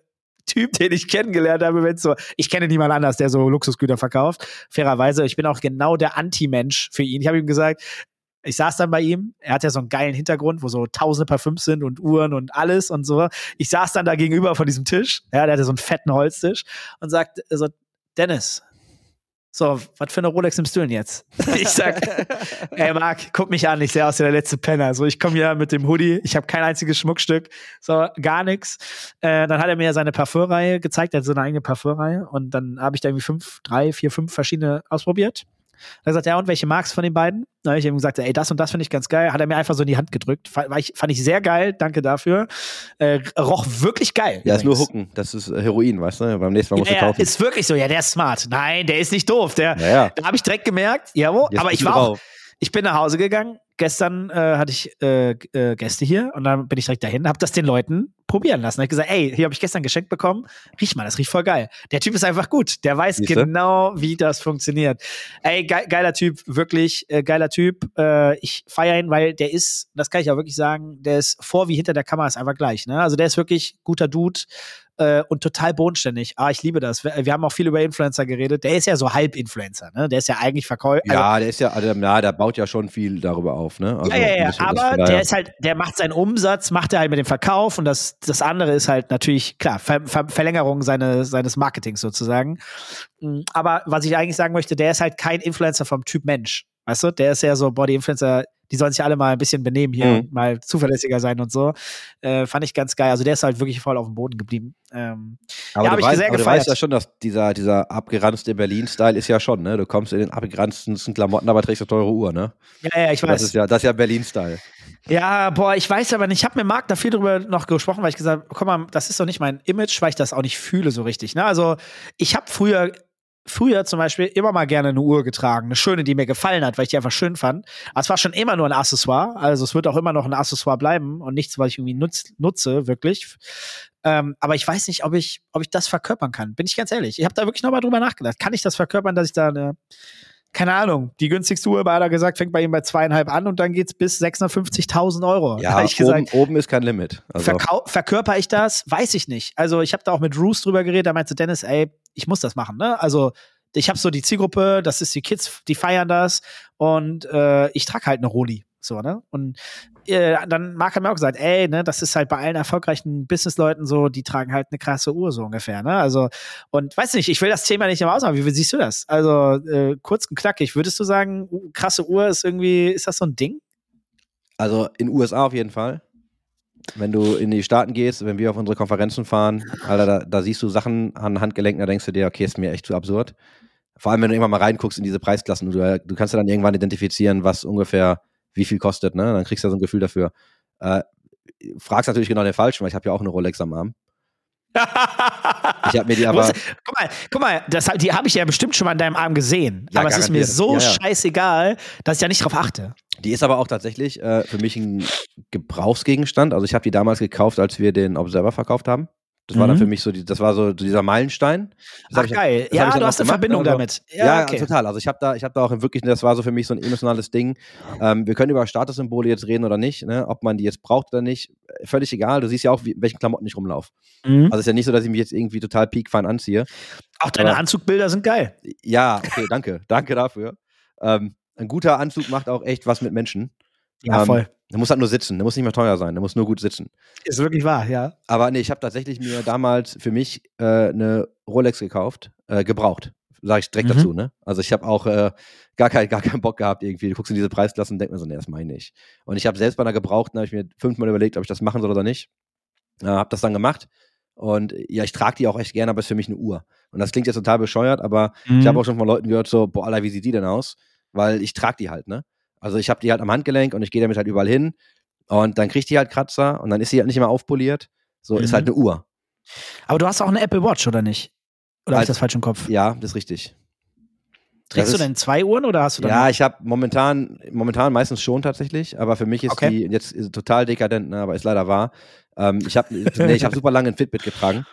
Typ, den ich kennengelernt habe, wenn so, ich kenne niemanden anders, der so Luxusgüter verkauft. Fairerweise, ich bin auch genau der Anti-Mensch für ihn. Ich habe ihm gesagt, ich saß dann bei ihm, er hat ja so einen geilen Hintergrund, wo so tausende Parfüms sind und Uhren und alles und so. Ich saß dann da gegenüber von diesem Tisch, ja, der hatte so einen fetten Holztisch und sagt so, Dennis, so, was für eine Rolex nimmst du denn jetzt? Ich sag, ey Marc, guck mich an, ich sehe aus wie der letzte Penner. So, ich komme hier mit dem Hoodie, ich habe kein einziges Schmuckstück, so gar nichts. Äh, dann hat er mir seine Parfümreihe gezeigt, er hat so eine eigene Parfümreihe und dann habe ich da irgendwie fünf, drei, vier, fünf verschiedene ausprobiert. Dann hat er gesagt, ja, und welche magst du von den beiden? Dann habe ich ihm gesagt, ey, das und das finde ich ganz geil. Hat er mir einfach so in die Hand gedrückt. Fand, war ich, fand ich sehr geil, danke dafür. Äh, roch wirklich geil. Ja, ist nur übrigens. Hucken. Das ist äh, Heroin, weißt du? Beim nächsten Mal musst du kaufen. ist wirklich so. Ja, der ist smart. Nein, der ist nicht doof. Der, Ja, ja. Da habe ich direkt gemerkt, jawohl. Jetzt aber ich war auch, drauf. Ich bin nach Hause gegangen. Gestern äh, hatte ich äh, äh, Gäste hier und dann bin ich direkt dahin, habe das den Leuten probieren lassen. Ich gesagt, ey, hier habe ich gestern geschenkt bekommen. Riech mal, das riecht voll geil. Der Typ ist einfach gut. Der weiß Siehste? genau, wie das funktioniert. Ey, ge geiler Typ, wirklich äh, geiler Typ. Äh, ich feiere ihn, weil der ist, das kann ich auch wirklich sagen, der ist vor wie hinter der Kamera ist einfach gleich. Ne? Also der ist wirklich guter Dude äh, und total bodenständig. Ah, ich liebe das. Wir, wir haben auch viel über Influencer geredet. Der ist ja so halb Influencer, ne? Der ist ja eigentlich Verkäufer. Ja, der ist ja, also, ja, der baut ja schon viel darüber auf, ne? Also, ja, ja, ja, aber der ist halt, der macht seinen Umsatz, macht er halt mit dem Verkauf und das, das andere ist halt natürlich, klar, Ver, Ver, Verlängerung seine, seines Marketings sozusagen. Mm, Aber was ich eigentlich sagen möchte, der ist halt kein Influencer vom Typ Mensch. Weißt du, der ist ja so, boah, die Influencer, die sollen sich alle mal ein bisschen benehmen hier Mhm. mal zuverlässiger sein und so. Äh, fand ich ganz geil. Also der ist halt wirklich voll auf dem Boden geblieben. Ähm, Aber, Ja, du, hab ich weißt, sehr aber du weißt ja schon, dass dieser, dieser abgeranzte Berlin-Style ist ja schon, ne? Du kommst in den abgeranzten Klamotten, aber trägst eine teure Uhr, ne? ja, ja, ich Das weiß. ist ja, das ist ja Berlin-Style. Ja, boah, ich weiß aber nicht. Ich habe mit Marc da viel drüber noch gesprochen, weil ich gesagt habe, guck mal, das ist doch nicht mein Image, weil ich das auch nicht fühle so richtig. Ne? Also ich habe früher, früher zum Beispiel immer mal gerne eine Uhr getragen, eine schöne, die mir gefallen hat, weil ich die einfach schön fand. Aber es war schon immer nur ein Accessoire, also es wird auch immer noch ein Accessoire bleiben und nichts, was ich irgendwie nutz, nutze, wirklich. Ähm, aber ich weiß nicht, ob ich, ob ich das verkörpern kann. Bin ich ganz ehrlich. Ich habe da wirklich nochmal drüber nachgedacht. Kann ich das verkörpern, dass ich da eine keine Ahnung, die günstigste Uhr, hat er gesagt, fängt bei ihm bei zweieinhalb an und dann geht's bis 650.000 Euro. Ja, ich gesagt, oben, oben ist kein Limit. Also, verkau- verkörper ich das? Weiß ich nicht. Also ich habe da auch mit Roos drüber geredet, da meinte Dennis, ey, ich muss das machen, ne? Also ich habe so die Zielgruppe, das ist die Kids, die feiern das und äh, ich trage halt eine Roli. So, ne? Und äh, dann Marc hat mir auch gesagt, ey, ne, das ist halt bei allen erfolgreichen Businessleuten so, die tragen halt eine krasse Uhr so ungefähr, ne? Also, und weiß nicht, ich will das Thema nicht immer ausmachen. Wie, wie siehst du das? Also, äh, kurz und knackig, würdest du sagen, krasse Uhr ist irgendwie, ist das so ein Ding? also in USA auf jeden Fall. Wenn du in die Staaten gehst, wenn wir auf unsere Konferenzen fahren, Alter, da, da siehst du Sachen an Handgelenken, da denkst du dir, okay, ist mir echt zu absurd. Vor allem, wenn du irgendwann mal reinguckst in diese Preisklassen, du, du kannst ja dann irgendwann identifizieren, was ungefähr wie viel kostet, ne? Dann kriegst du ja so ein Gefühl dafür. Äh, fragst natürlich genau den Falschen, weil ich habe ja auch eine Rolex am Arm. Ich habe mir die aber. Guck mal, guck mal, das, die habe ich ja bestimmt schon mal in deinem Arm gesehen. Ja, aber es ist mir garantiert. so Ja, ja. scheißegal, dass ich ja nicht drauf achte. Die ist aber auch tatsächlich äh, für mich ein Gebrauchsgegenstand. Also ich habe die damals gekauft, als wir den Observer verkauft haben. Das war dann Mhm. für mich so, die, das war so dieser Meilenstein. Das Ach, ich- geil. Ja, ich dann du hast eine gemacht, Verbindung ne? Also- damit. Ja, Ja, okay. total. Also ich habe da, ich habe da auch wirklich, das war so für mich so ein emotionales Ding. Ähm, wir können über Statussymbole jetzt reden oder nicht, ne? ob man die jetzt braucht oder nicht, völlig egal. Du siehst ja auch, wie, welchen Klamotten ich rumlaufe. Mhm. Also es ist ja nicht so, dass ich mich jetzt irgendwie total peakfein anziehe. Auch deine aber- Anzugbilder sind geil. Ja, okay, danke, danke dafür. Ähm, ein guter Anzug macht auch echt was mit Menschen. Ja, Ähm, voll. Der muss halt nur sitzen, der muss nicht mehr teuer sein, der muss nur gut sitzen. Ist wirklich wahr, ja. Aber nee, ich habe tatsächlich mir damals für mich äh, eine Rolex gekauft, äh, gebraucht. Sage ich direkt Mhm. dazu, ne? Also ich habe auch äh, gar, kein, gar keinen Bock gehabt irgendwie. Du guckst in diese Preisklassen und denkst mir so, nee, das meine ich. Und ich habe selbst bei einer gebrauchten, habe ich mir fünfmal überlegt, ob ich das machen soll oder nicht. Äh, habe das dann gemacht. Und ja, ich trage die auch echt gerne, aber es ist für mich eine Uhr. Und das klingt jetzt total bescheuert, aber Mhm. ich habe auch schon von Leuten gehört, so, boah, Alter, wie sieht die denn aus? Weil ich trage die halt, ne? Also ich habe die halt am Handgelenk und ich gehe damit halt überall hin. Und dann kriegt die halt Kratzer und dann ist sie halt nicht mehr aufpoliert. So, ist Mhm. halt eine Uhr. Aber du hast auch eine Apple Watch, oder nicht? Oder habe ich das falsch im Kopf? Ja, das ist richtig. Trägst das du ist- denn zwei Uhren oder hast du dann Ja, ich habe momentan, momentan meistens schon tatsächlich, aber für mich ist Okay. die jetzt ist total dekadent, ne, aber ist leider wahr. Ähm, ich habe nee, ich hab super lange ein Fitbit getragen,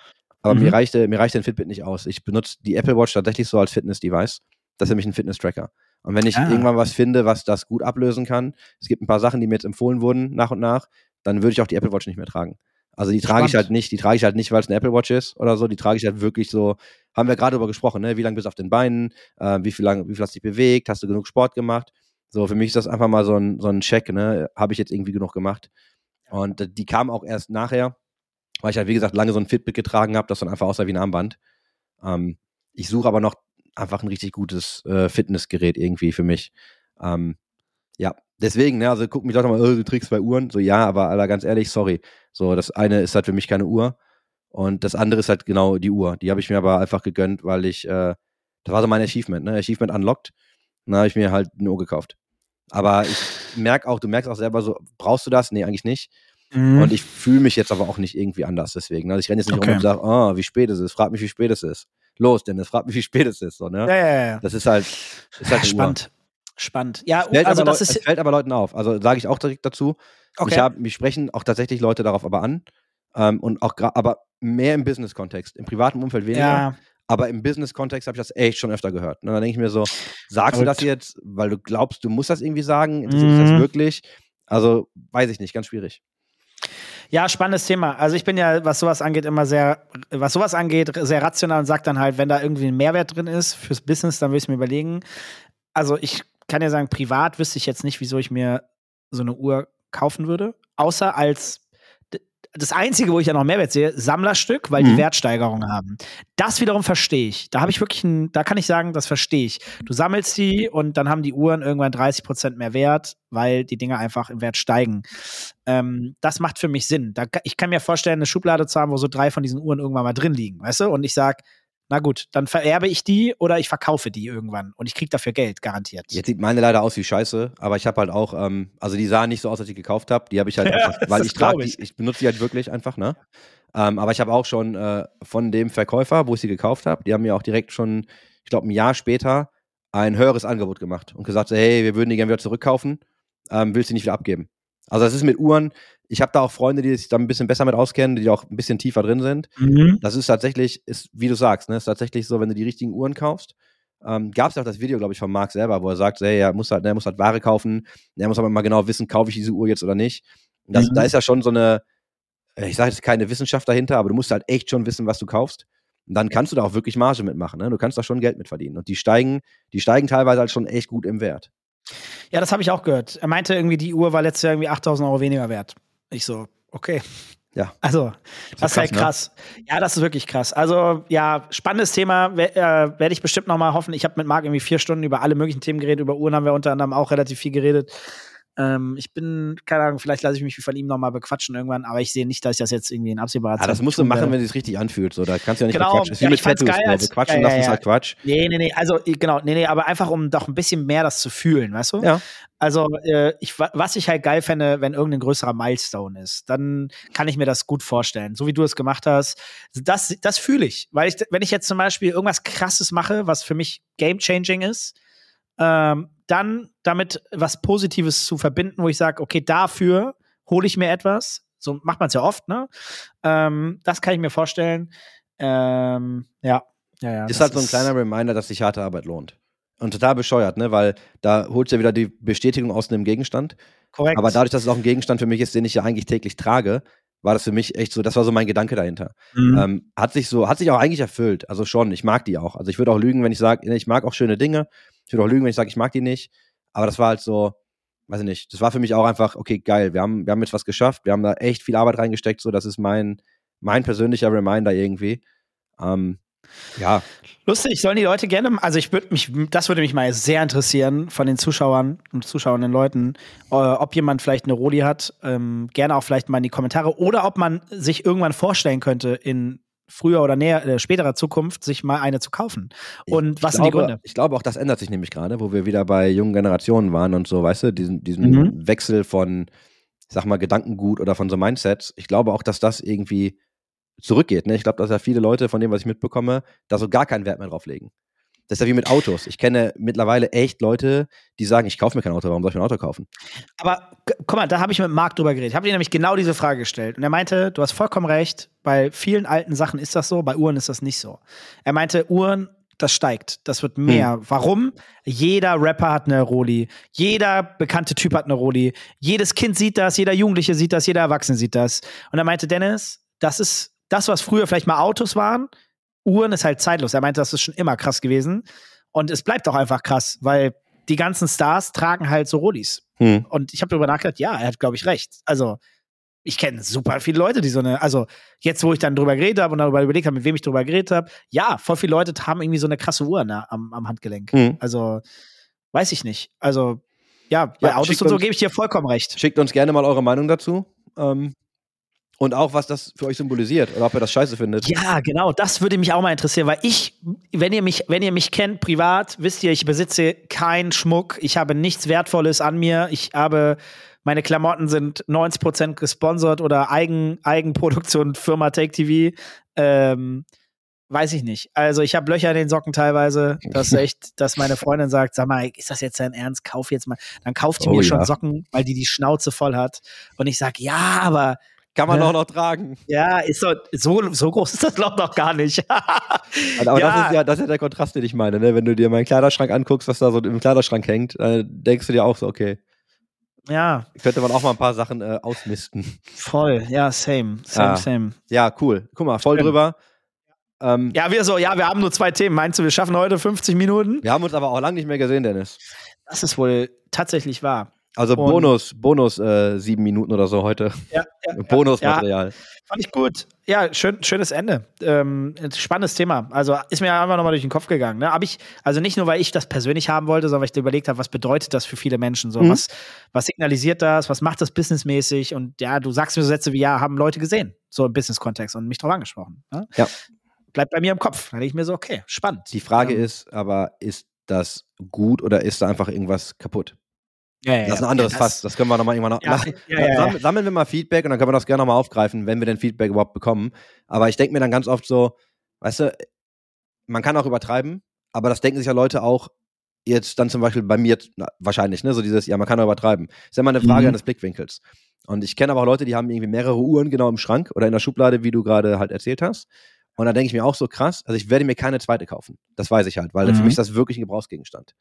aber Mhm. mir reichte mir reichte ein Fitbit nicht aus. Ich benutze die Apple Watch tatsächlich so als Fitness-Device. Das ist nämlich ein Fitness-Tracker. Und wenn ich Ah. irgendwann was finde, was das gut ablösen kann, es gibt ein paar Sachen, die mir jetzt empfohlen wurden nach und nach, dann würde ich auch die Apple Watch nicht mehr tragen. Also die trage ich Spannend. halt nicht, die trage ich halt nicht, weil es eine Apple Watch ist oder so, die trage ich halt wirklich so, haben wir gerade darüber gesprochen, ne? wie lange bist du auf den Beinen, äh, wie viel lang, wie viel hast du dich bewegt, hast du genug Sport gemacht? So, für mich ist das einfach mal so ein, so ein Check, ne? Habe ich jetzt irgendwie genug gemacht? Und äh, die kam auch erst nachher, weil ich halt, wie gesagt, lange so ein Fitbit getragen habe, das dann einfach aussah wie ein Armband. Ähm, ich suche aber noch einfach ein richtig gutes äh, Fitnessgerät irgendwie für mich. Ähm, ja, deswegen, ne, also guck mich Leute mal, oh, du trägst zwei Uhren. So, ja, aber Alter, ganz ehrlich, sorry. So, das eine ist halt für mich keine Uhr und das andere ist halt genau die Uhr. Die habe ich mir aber einfach gegönnt, weil ich, äh, das war so mein Achievement, ne? Achievement unlocked. Und dann habe ich mir halt eine Uhr gekauft. Aber ich merke auch, du merkst auch selber so, brauchst du das? Nee, eigentlich nicht. Mhm. Und ich fühle mich jetzt aber auch nicht irgendwie anders deswegen. Also ich renne jetzt nicht Okay. rum und sage, oh, wie spät es ist, frag mich, wie spät es ist. Los, Dennis, frag mich, wie spät es ist. So, ne? ja, ja, ja. Das ist halt, ist halt. Spannend. Spannend. Ja, Es fällt, also aber das ist. es fällt aber Leuten auf. Also sage ich auch direkt dazu. Okay. Ich hab, mich sprechen auch tatsächlich Leute darauf aber an. Ähm, und auch aber mehr im Business-Kontext. Im privaten Umfeld weniger. ja, Aber im Business-Kontext habe ich das echt schon öfter gehört. Und dann denke ich mir so, sagst du das jetzt, weil du glaubst, du musst das irgendwie sagen? Interessiert Mhm. das wirklich? Also, weiß ich nicht, ganz schwierig. Ja, spannendes Thema. Also ich bin ja, was sowas angeht, immer sehr, was sowas angeht, sehr rational und sag dann halt, wenn da irgendwie ein Mehrwert drin ist fürs Business, dann will ich es mir überlegen. Also ich kann ja sagen, privat wüsste ich jetzt nicht, wieso ich mir so eine Uhr kaufen würde, außer als das Einzige, wo ich ja noch Mehrwert sehe, Sammlerstück, weil die Mhm. Wertsteigerungen haben. Das wiederum verstehe ich. Da habe ich wirklich ein, da kann ich sagen, das verstehe ich. Du sammelst die und dann haben die Uhren irgendwann 30 Prozent mehr Wert, weil die Dinge einfach im Wert steigen. Ähm, das macht für mich Sinn. Da, ich kann mir vorstellen, eine Schublade zu haben, wo so drei von diesen Uhren irgendwann mal drin liegen, weißt du? Und ich sag, na gut, dann vererbe ich die oder ich verkaufe die irgendwann und ich krieg dafür Geld, garantiert. Jetzt sieht meine leider aus wie Scheiße, aber ich habe halt auch, ähm, also die sahen nicht so aus, als ich gekauft habe. Die habe ich halt Ja, einfach, weil ich trage ich. die, ich benutze die halt wirklich einfach, ne? Ähm, aber ich habe auch schon äh, von dem Verkäufer, wo ich sie gekauft habe, die haben mir auch direkt schon, ich glaube, ein Jahr später ein höheres Angebot gemacht und gesagt, hey, wir würden die gerne wieder zurückkaufen, ähm, willst du nicht wieder abgeben? Also das ist mit Uhren, ich habe da auch Freunde, die sich da ein bisschen besser mit auskennen, die auch ein bisschen tiefer drin sind. Mhm. Das ist tatsächlich, ist, wie du sagst, ne, ist tatsächlich so, wenn du die richtigen Uhren kaufst. Ähm, Gab es ja auch das Video, glaube ich, von Marc selber, wo er sagt, hey, er muss halt, ne, er muss halt Ware kaufen, er muss aber mal genau wissen, kaufe ich diese Uhr jetzt oder nicht. Das, Mhm. Da ist ja schon so eine, ich sage jetzt keine Wissenschaft dahinter, aber du musst halt echt schon wissen, was du kaufst. Und dann kannst du da auch wirklich Marge mitmachen. Ne? Du kannst da schon Geld mit verdienen. Und die steigen, die steigen teilweise halt schon echt gut im Wert. Ja, das habe ich auch gehört. Er meinte irgendwie, die Uhr war letztes Jahr irgendwie 8000 Euro weniger wert. Ich so, okay. Ja. Also, das ist halt ne? krass. Ja, das ist wirklich krass. Also, ja, spannendes Thema. We- äh, Werde ich bestimmt noch mal hoffen. Ich habe mit Marc irgendwie vier Stunden über alle möglichen Themen geredet. Über Uhren haben wir unter anderem auch relativ viel geredet. Ähm, ich bin, keine Ahnung, vielleicht lasse ich mich von ihm noch mal bequatschen irgendwann, aber ich sehe nicht, dass ich das jetzt irgendwie in absehbarer Ja, Ah, das Zeit musst du machen, werde. wenn es sich richtig anfühlt. So, da kannst du ja nicht Genau. bequatschen. Das ist wie Ja, mit Tattoos. geil, So. als- Bequatschen ja, ja, lassen ist halt Quatsch. Nee, nee, nee, also genau, nee, nee, aber einfach um doch ein bisschen mehr das zu fühlen, weißt du? Ja. Also, äh, ich, wa- was ich halt geil fände, wenn irgendein größerer Milestone ist, dann kann ich mir das gut vorstellen. So wie du es gemacht hast, das, das fühle ich. Weil ich, wenn ich jetzt zum Beispiel irgendwas krasses mache, was für mich game-changing ist, ähm, dann damit was Positives zu verbinden, wo ich sage, okay, dafür hole ich mir etwas. So macht man es ja oft, ne? Ähm, das kann ich mir vorstellen. Ähm, ja. Ja, ja, ist halt so ein kleiner Reminder, dass sich harte Arbeit lohnt. Und total bescheuert, ne? Weil da holst du ja wieder die Bestätigung aus einem Gegenstand. korrekt. Aber dadurch, dass es auch ein Gegenstand für mich ist, den ich ja eigentlich täglich trage, war das für mich echt so, das war so mein Gedanke dahinter. Mhm. Ähm, hat sich so, hat sich auch eigentlich erfüllt. Also schon, ich mag die auch. Also ich würde auch lügen, wenn ich sage, ich mag auch schöne Dinge. Ich würde auch lügen, wenn ich sage, ich mag die nicht. Aber das war halt so, weiß ich nicht, das war für mich auch einfach, okay, geil, wir haben, wir haben jetzt was geschafft, wir haben da echt viel Arbeit reingesteckt, so, das ist mein, mein persönlicher Reminder irgendwie. Ähm, ja, Lustig, sollen die Leute gerne, also ich würde mich, das würde mich mal sehr interessieren von den Zuschauern und zuschauenden Leuten, äh, ob jemand vielleicht eine Roli hat, ähm, gerne auch vielleicht mal in die Kommentare oder ob man sich irgendwann vorstellen könnte, in früher oder näher, äh, späterer Zukunft sich mal eine zu kaufen. Und was ich sind die glaube, Gründe? Ich glaube, auch das ändert sich nämlich gerade, wo wir wieder bei jungen Generationen waren und so, weißt du, diesen, diesen Mhm. Wechsel von, ich sag mal, Gedankengut oder von so Mindsets. Ich glaube auch, dass das irgendwie zurückgeht. Ne? Ich glaube, dass ja viele Leute, von dem, was ich mitbekomme, da so gar keinen Wert mehr drauf legen. Das ist ja wie mit Autos. Ich kenne mittlerweile echt Leute, die sagen, ich kaufe mir kein Auto, warum soll ich mir ein Auto kaufen? Aber guck mal, da habe ich mit Marc drüber geredet. Ich habe ihm nämlich genau diese Frage gestellt. Und er meinte, du hast vollkommen recht, bei vielen alten Sachen ist das so, bei Uhren ist das nicht so. Er meinte, Uhren, das steigt, das wird mehr. Warum? Jeder Rapper hat eine Roli, jeder bekannte Typ hat eine Roli, jedes Kind sieht das, jeder Jugendliche sieht das, jeder Erwachsene sieht das. Und er meinte, Dennis, das ist das, was früher vielleicht mal Autos waren. Uhren ist halt zeitlos. Er meinte, das ist schon immer krass gewesen. Und es bleibt auch einfach krass, weil die ganzen Stars tragen halt so Rolis. Hm. Und ich habe darüber nachgedacht, ja, er hat, glaube ich, recht. Also, ich kenne super viele Leute, die so eine, also jetzt, wo ich dann drüber geredet habe und darüber überlegt habe, mit wem ich drüber geredet habe, ja, voll viele Leute haben irgendwie so eine krasse Uhr ne, am, am Handgelenk. Hm. Also, weiß ich nicht. Also, ja, bei Ja, Autos und so gebe ich dir vollkommen recht. Schickt uns gerne mal eure Meinung dazu. Ähm, Und auch, was das für euch symbolisiert oder ob ihr das scheiße findet. Ja, genau, das würde mich auch mal interessieren, weil ich, wenn ihr mich, wenn ihr mich kennt privat, wisst ihr, ich besitze keinen Schmuck, ich habe nichts Wertvolles an mir, ich habe meine Klamotten sind 90% gesponsert oder Eigen, Eigenproduktion Firma Take TV. Ähm, weiß ich nicht. Also ich habe Löcher in den Socken teilweise. Das ist echt, dass meine Freundin sagt, sag mal, ist das jetzt dein Ernst? Kauf jetzt mal. Dann kauft die Oh mir ja. schon Socken, weil die die Schnauze voll hat. Und ich sag, ja, aber Kann man Ja. auch noch tragen. ja, ist so, so, so groß ist das Loch noch gar nicht. Aber Ja. das ist ja, das ist ja der Kontrast, den ich meine, ne? Wenn du dir meinen Kleiderschrank anguckst, was da so im Kleiderschrank hängt, äh, denkst du dir auch so, okay, ja, könnte man auch mal ein paar Sachen äh, ausmisten. voll. Ja, same, same, Ah. same. Ja, cool. Guck mal, voll Schön. drüber. Ähm, Ja, wir so, ja, wir haben nur zwei Themen. Meinst du, wir schaffen heute 50 Minuten? Wir haben uns aber auch lange nicht mehr gesehen, Dennis. Das ist wohl tatsächlich wahr. Also Und- Bonus, Bonus äh, sieben Minuten oder so heute. Ja, ja, Bonusmaterial. Fand ich gut. Ja, schön, schönes Ende. Ähm, spannendes Thema. Also ist mir einfach nochmal durch den Kopf gegangen. Ne? Hab ich, also nicht nur, weil ich das persönlich haben wollte, sondern weil ich überlegt habe, was bedeutet das für viele Menschen? So, Mhm. was, was signalisiert das? Was macht das businessmäßig? Und ja, du sagst mir so Sätze wie, ja, haben Leute gesehen, so im Business-Kontext und mich drauf angesprochen. Ne? Ja. Bleibt bei mir im Kopf. Da denke ich mir so, okay, spannend. Die Frage Ähm, ist aber, ist das gut oder ist da einfach irgendwas kaputt? Ja, ja, Das ist ein anderes Ja, Fass. Das können wir nochmal irgendwann noch. Ja. Sammeln, sammeln wir mal Feedback und dann können wir das gerne nochmal aufgreifen, wenn wir denn Feedback überhaupt bekommen. Aber ich denke mir dann ganz oft so, weißt du, man kann auch übertreiben, aber das denken sich ja Leute auch jetzt dann zum Beispiel bei mir na, wahrscheinlich, ne? So dieses, ja, man kann auch übertreiben. Ist ja immer eine Frage Mhm. eines Blickwinkels. Und ich kenne aber auch Leute, die haben irgendwie mehrere Uhren genau im Schrank oder in der Schublade, wie du gerade halt erzählt hast. Und da denke ich mir auch so krass, also ich werde mir keine zweite kaufen. Das weiß ich halt, weil Mhm. für mich ist das wirklich ein Gebrauchsgegenstand.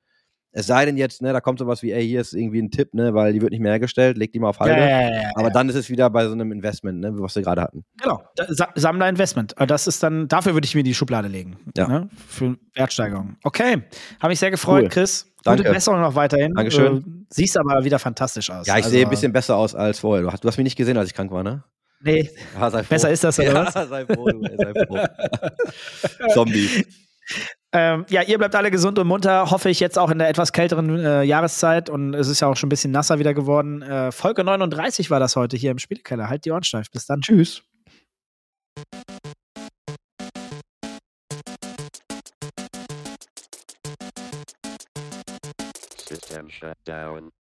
Es sei denn jetzt, ne, da kommt sowas wie, ey, hier ist irgendwie ein Tipp, ne, weil die wird nicht mehr hergestellt, leg die mal auf Halde. ja, ja, ja. Aber dann ist es wieder bei so einem Investment, ne, was wir gerade hatten. Genau, Sa Sammler Investment. Äh, Das ist dann, dafür würde ich mir die Schublade legen. Ja. Ne? Für Wertsteigerung. Okay, habe mich sehr gefreut, Cool. Chris. Danke. Gute Besserung noch weiterhin. Dankeschön. Äh, siehst aber wieder fantastisch aus. Ja, ich Also, sehe ein bisschen besser aus als vorher. Du hast, du hast mich nicht gesehen, als ich krank war, ne? Nee, Ja. Besser ist das, oder ja, was? sei froh, du, sei froh. Zombie. Ähm, ja, ihr bleibt alle gesund und munter, hoffe ich jetzt auch in der etwas kälteren äh, Jahreszeit. Und es ist ja auch schon ein bisschen nasser wieder geworden. Äh, Folge 39 war das heute hier im Spielkeller. Halt die Ohren steif. Bis dann. Tschüss. System shut down.